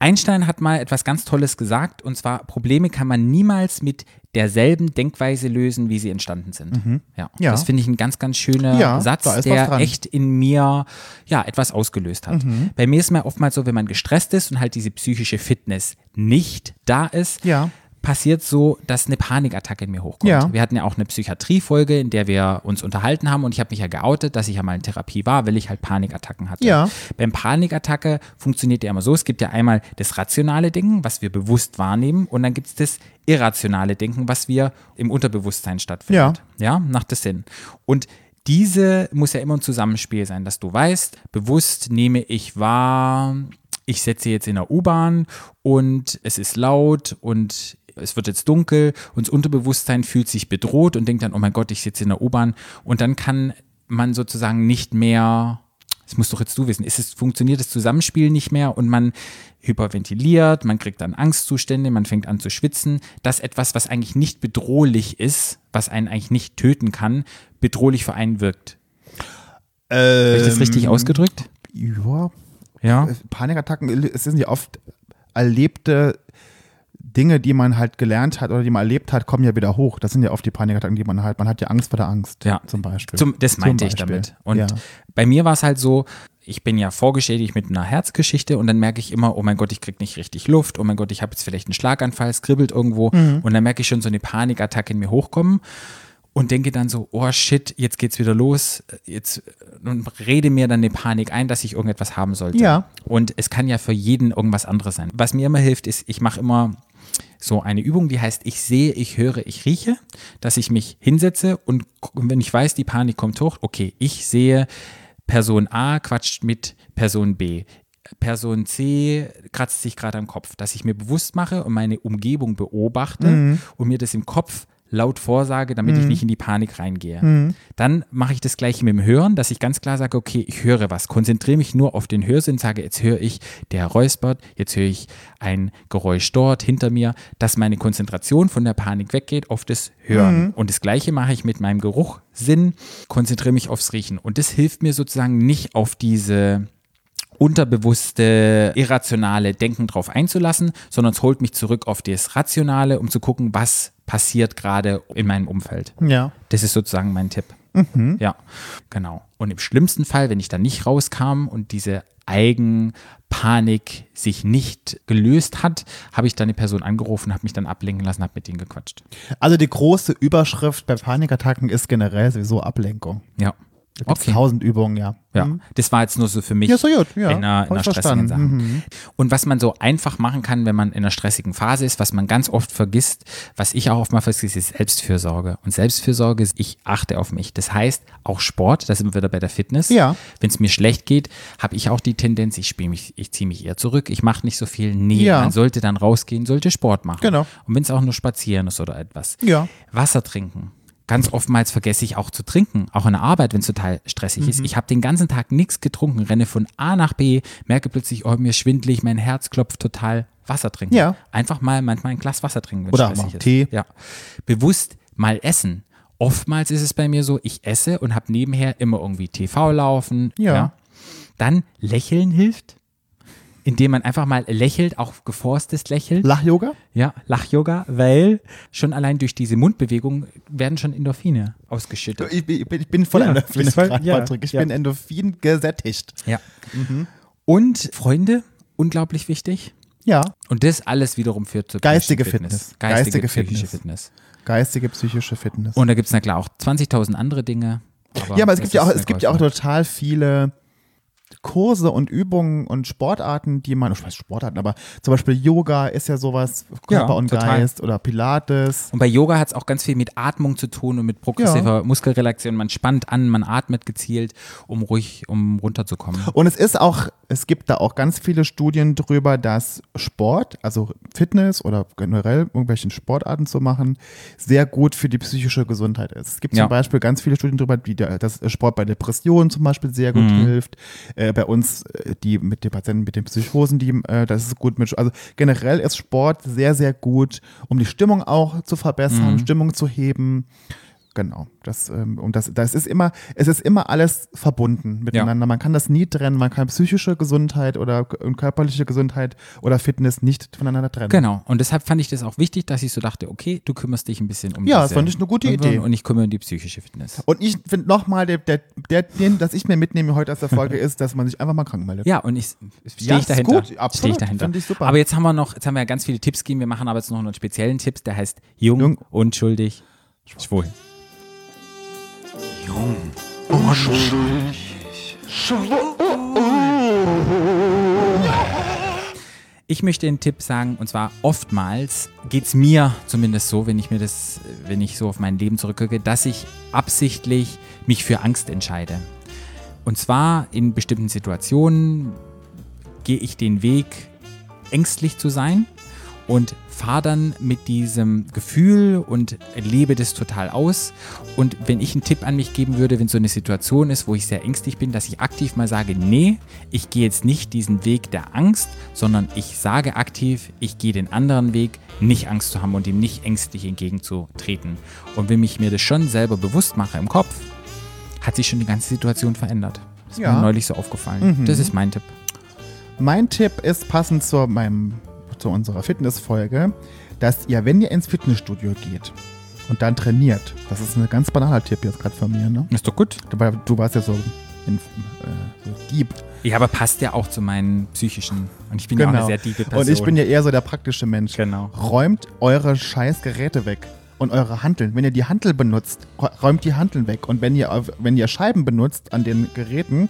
Einstein hat mal etwas ganz Tolles gesagt, und zwar, Probleme kann man niemals mit derselben Denkweise lösen, wie sie entstanden sind. Ja. Mhm. Ja. Das finde ich ein ganz, ganz schöner Ja, Satz, der echt in mir ja, etwas ausgelöst hat. Mhm. Bei mir ist mir oftmals so, wenn man gestresst ist und halt diese psychische Fitness nicht da ist, Ja. Passiert so, dass eine Panikattacke in mir hochkommt. Ja. Wir hatten ja auch eine Psychiatriefolge, in der wir uns unterhalten haben und ich habe mich ja geoutet, dass ich ja mal in Therapie war, weil ich halt Panikattacken hatte. Ja. Beim Panikattacke funktioniert ja immer so, es gibt ja einmal das rationale Denken, was wir bewusst wahrnehmen und dann gibt es das irrationale Denken, was wir im Unterbewusstsein stattfindet. Ja, macht das Sinn. Und diese muss ja immer ein Zusammenspiel sein, dass du weißt, bewusst nehme ich wahr, ich setze jetzt in der U-Bahn und es ist laut und es wird jetzt dunkel und das Unterbewusstsein fühlt sich bedroht und denkt dann, oh mein Gott, ich sitze in der U-Bahn und dann kann man sozusagen nicht mehr, das musst doch jetzt du wissen, ist es, funktioniert das Zusammenspiel nicht mehr und man hyperventiliert, man kriegt dann Angstzustände, man fängt an zu schwitzen, dass etwas, was eigentlich nicht bedrohlich ist, was einen eigentlich nicht töten kann, bedrohlich für einen wirkt. Habe ich das richtig ausgedrückt? Ja, Ja. Panikattacken, es sind ja oft erlebte Dinge, die man halt gelernt hat oder die man erlebt hat, kommen ja wieder hoch. Das sind ja oft die Panikattacken, die man halt, man hat ja Angst vor der Angst, Ja. zum Beispiel. Zum, das Zum meinte ich Beispiel. damit. Und ja. bei mir war es halt so, ich bin ja vorgeschädigt mit einer Herzgeschichte und dann merke ich immer, oh mein Gott, ich krieg nicht richtig Luft, oh mein Gott, ich habe jetzt vielleicht einen Schlaganfall, es kribbelt irgendwo Mhm. und dann merke ich schon so eine Panikattacke in mir hochkommen und denke dann so, oh shit, jetzt geht's wieder los, jetzt und rede mir dann eine Panik ein, dass ich irgendetwas haben sollte. Ja. Und es kann ja für jeden irgendwas anderes sein. Was mir immer hilft, ist, ich mache immer so eine Übung, die heißt, ich sehe, ich höre, ich rieche, dass ich mich hinsetze und wenn ich weiß, die Panik kommt hoch, okay, ich sehe, Person A quatscht mit Person B. Person C kratzt sich gerade am Kopf, dass ich mir bewusst mache und meine Umgebung beobachte und mir das im Kopf laut vorsage, damit ich nicht in die Panik reingehe. Dann mache ich das gleiche mit dem Hören, dass ich ganz klar sage, okay, ich höre was, konzentriere mich nur auf den Hörsinn, sage, jetzt höre ich, der räuspert, jetzt höre ich ein Geräusch dort hinter mir, dass meine Konzentration von der Panik weggeht auf das Hören. Und das gleiche mache ich mit meinem Geruchssinn, konzentriere mich aufs Riechen. Und das hilft mir sozusagen nicht auf diese unterbewusste, irrationale Denken drauf einzulassen, sondern es holt mich zurück auf das Rationale, um zu gucken, was passiert gerade in meinem Umfeld. ja. Das ist sozusagen mein Tipp. Ja, genau. Und im schlimmsten Fall, wenn ich da nicht rauskam und diese Eigenpanik sich nicht gelöst hat, habe ich dann eine Person angerufen, habe mich dann ablenken lassen, habe mit denen gequatscht. Also die große Überschrift bei Panikattacken ist generell sowieso Ablenkung. Ja. Da Okay. tausend Übungen, ja. Ja, Mhm. das war jetzt nur so für mich Ja, so gut, ja. in einer, in einer stressigen. Sache. Mhm. Und was man so einfach machen kann, wenn man in einer stressigen Phase ist, was man ganz oft vergisst, was ich auch oft mal vergesse, ist Selbstfürsorge. Und Selbstfürsorge ist, ich achte auf mich. Das heißt, auch Sport, da sind wir wieder bei der Fitness. Ja. Wenn es mir schlecht geht, habe ich auch die Tendenz, ich spiele mich, ich ziehe mich eher zurück, ich mache nicht so viel. Nee, Ja. man sollte dann rausgehen, sollte Sport machen. Genau. Und wenn es auch nur spazieren ist oder etwas. Ja. Wasser trinken. Ganz oftmals vergesse ich auch zu trinken, auch in der Arbeit, wenn es total stressig ist. Ich habe den ganzen Tag nichts getrunken, renne von A nach B, merke plötzlich, oh, mir schwindelig, mein Herz klopft total. Wasser trinken. Ja. Einfach mal manchmal ein Glas Wasser trinken, wenn Oder stressig mal ist. Tee. Ja. Bewusst mal essen. Oftmals ist es bei mir so, ich esse und habe nebenher immer irgendwie TV laufen. Ja. Dann lächeln hilft, indem man einfach mal lächelt, auch geforstes Lächeln. Lach-Yoga? Ja, Lach-Yoga, weil schon allein durch diese Mundbewegung werden schon Endorphine ausgeschüttet. Ich, bin- ich ich bin voll Ja, Endorphine ja, Patrick. Ich ja. bin Endorphin gesättigt. Ja. Und Freunde, unglaublich wichtig. Ja. Und das alles wiederum führt zur Geistige psychischen Fitness. Geistige, Geistige psychische Fitness. Fitness. Geistige, psychische Fitness. Und da gibt es na klar auch 20.000 andere Dinge. ja, aber es gibt ja auch, es gibt ja auch total viele Kurse und Übungen und Sportarten, die man, ich weiß Sportarten, aber zum Beispiel Yoga ist ja sowas, Körper Ja, und total. Geist oder Pilates. Und bei Yoga hat es auch ganz viel mit Atmung zu tun und mit progressiver Muskelrelaxation. Man spannt an, man atmet gezielt, um ruhig, um runterzukommen. Und es ist auch, es gibt da auch ganz viele Studien drüber, dass Sport, also Fitness oder generell irgendwelchen Sportarten zu machen, sehr gut für die psychische Gesundheit ist. Es gibt Ja. zum Beispiel ganz viele Studien drüber, wie der, dass Sport bei Depressionen zum Beispiel sehr gut Mhm. hilft. Äh, bei uns, äh, die mit den Patienten mit den Psychosen, die, äh, das ist gut mit, also generell ist Sport sehr, sehr gut, um die Stimmung auch zu verbessern, Mhm. Stimmung zu heben. Genau, das, ähm, und das, das ist immer, es ist immer alles verbunden miteinander. Man kann das nie trennen, man kann psychische Gesundheit oder körperliche Gesundheit oder Fitness nicht voneinander trennen. Genau. Und deshalb fand ich das auch wichtig, dass ich so dachte, okay, du kümmerst dich ein bisschen um Ja, das fand ich eine gute Idee. Und ich kümmere um die psychische Fitness. Und ich finde nochmal, der, der, der, den, das ich mir mitnehme heute aus der Folge ist, dass man sich einfach mal krank meldet. Ja, und ich stehe Ja, ich dahinter. gut, Stehe absolut, ich dahinter. finde ich super. Aber jetzt haben wir noch, jetzt haben wir ja ganz viele Tipps gegeben. Wir machen aber jetzt noch einen speziellen Tipp, der heißt Jung, Jung. unschuldig, schwul. Ich möchte einen Tipp sagen, und zwar oftmals geht es mir zumindest so, wenn ich mir das, wenn ich so auf mein Leben zurückgucke, dass ich absichtlich mich für Angst entscheide. Und zwar in bestimmten Situationen gehe ich den Weg, ängstlich zu sein und fahre dann mit diesem Gefühl und lebe das total aus. Und wenn ich einen Tipp an mich geben würde, wenn so eine Situation ist, wo ich sehr ängstlich bin, dass ich aktiv mal sage, nee, ich gehe jetzt nicht diesen Weg der Angst, sondern ich sage aktiv, ich gehe den anderen Weg, nicht Angst zu haben und ihm nicht ängstlich entgegenzutreten. Und wenn ich mir das schon selber bewusst mache im Kopf, hat sich schon die ganze Situation verändert. Das ist Ja. Mhm. mir neulich so aufgefallen. Das ist mein Tipp. Mein Tipp ist passend zu meinem, zu unserer Fitnessfolge, dass ihr, wenn ihr ins Fitnessstudio geht und dann trainiert, das ist ein ganz banaler Tipp jetzt gerade von mir, ne? Ist doch gut. Du, du warst ja so, in, äh, so deep. Ja, aber passt ja auch zu meinen psychischen. Und ich bin ja auch eine sehr tiefe Person. Genau. Und ich bin ja eher so der praktische Mensch. Genau. Räumt eure scheiß Geräte weg. Und eure Hanteln. Wenn ihr die Hantel benutzt, rä- räumt die Hanteln weg. Und wenn ihr, wenn ihr Scheiben benutzt an den Geräten,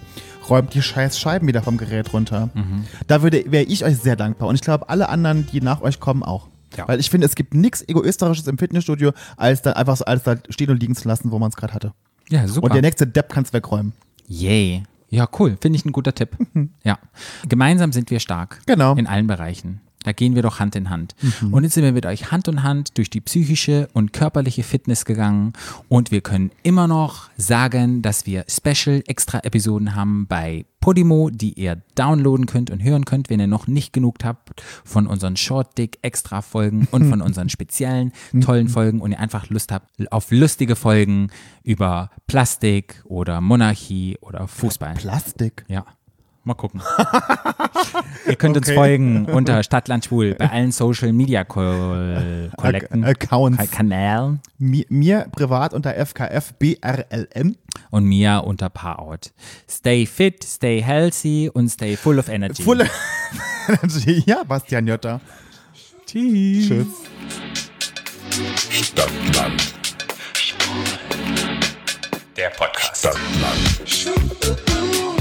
räumt die scheiß Scheiben wieder vom Gerät runter. Mhm. Da würde, wäre ich euch sehr dankbar. Und ich glaube, alle anderen, die nach euch kommen, auch. Ja. Weil ich finde, es gibt nichts Egoistisches im Fitnessstudio, als da einfach so alles da stehen und liegen zu lassen, wo man es gerade hatte. Ja, super. Und der nächste Depp kann es wegräumen. Yay. Ja, cool. Finde ich ein guter Tipp. ja. Gemeinsam sind wir stark. Genau. In allen Bereichen. Da gehen wir doch Hand in Hand. Mhm. Und jetzt sind wir mit euch Hand in Hand durch die psychische und körperliche Fitness gegangen. Und wir können immer noch sagen, dass wir Special Extra Episoden haben bei Podimo, die ihr downloaden könnt und hören könnt, wenn ihr noch nicht genug habt von unseren Short Dick Extra Folgen und von unseren speziellen tollen Folgen und ihr einfach Lust habt auf lustige Folgen über Plastik oder Monarchie oder Fußball. Plastik. Ja. Mal gucken. Ihr könnt uns Okay. folgen unter Stadtland Schwul bei allen Social Media Kollekten, Accounts. Ka- Kanälen Mi mir privat unter FKFBRLM. und mir unter Paarout. Stay fit, stay healthy und stay full of energy. Full ja, Bastian Jotta. Tschüss. Tschüss. Stadtland. Der Podcast. Stadtland.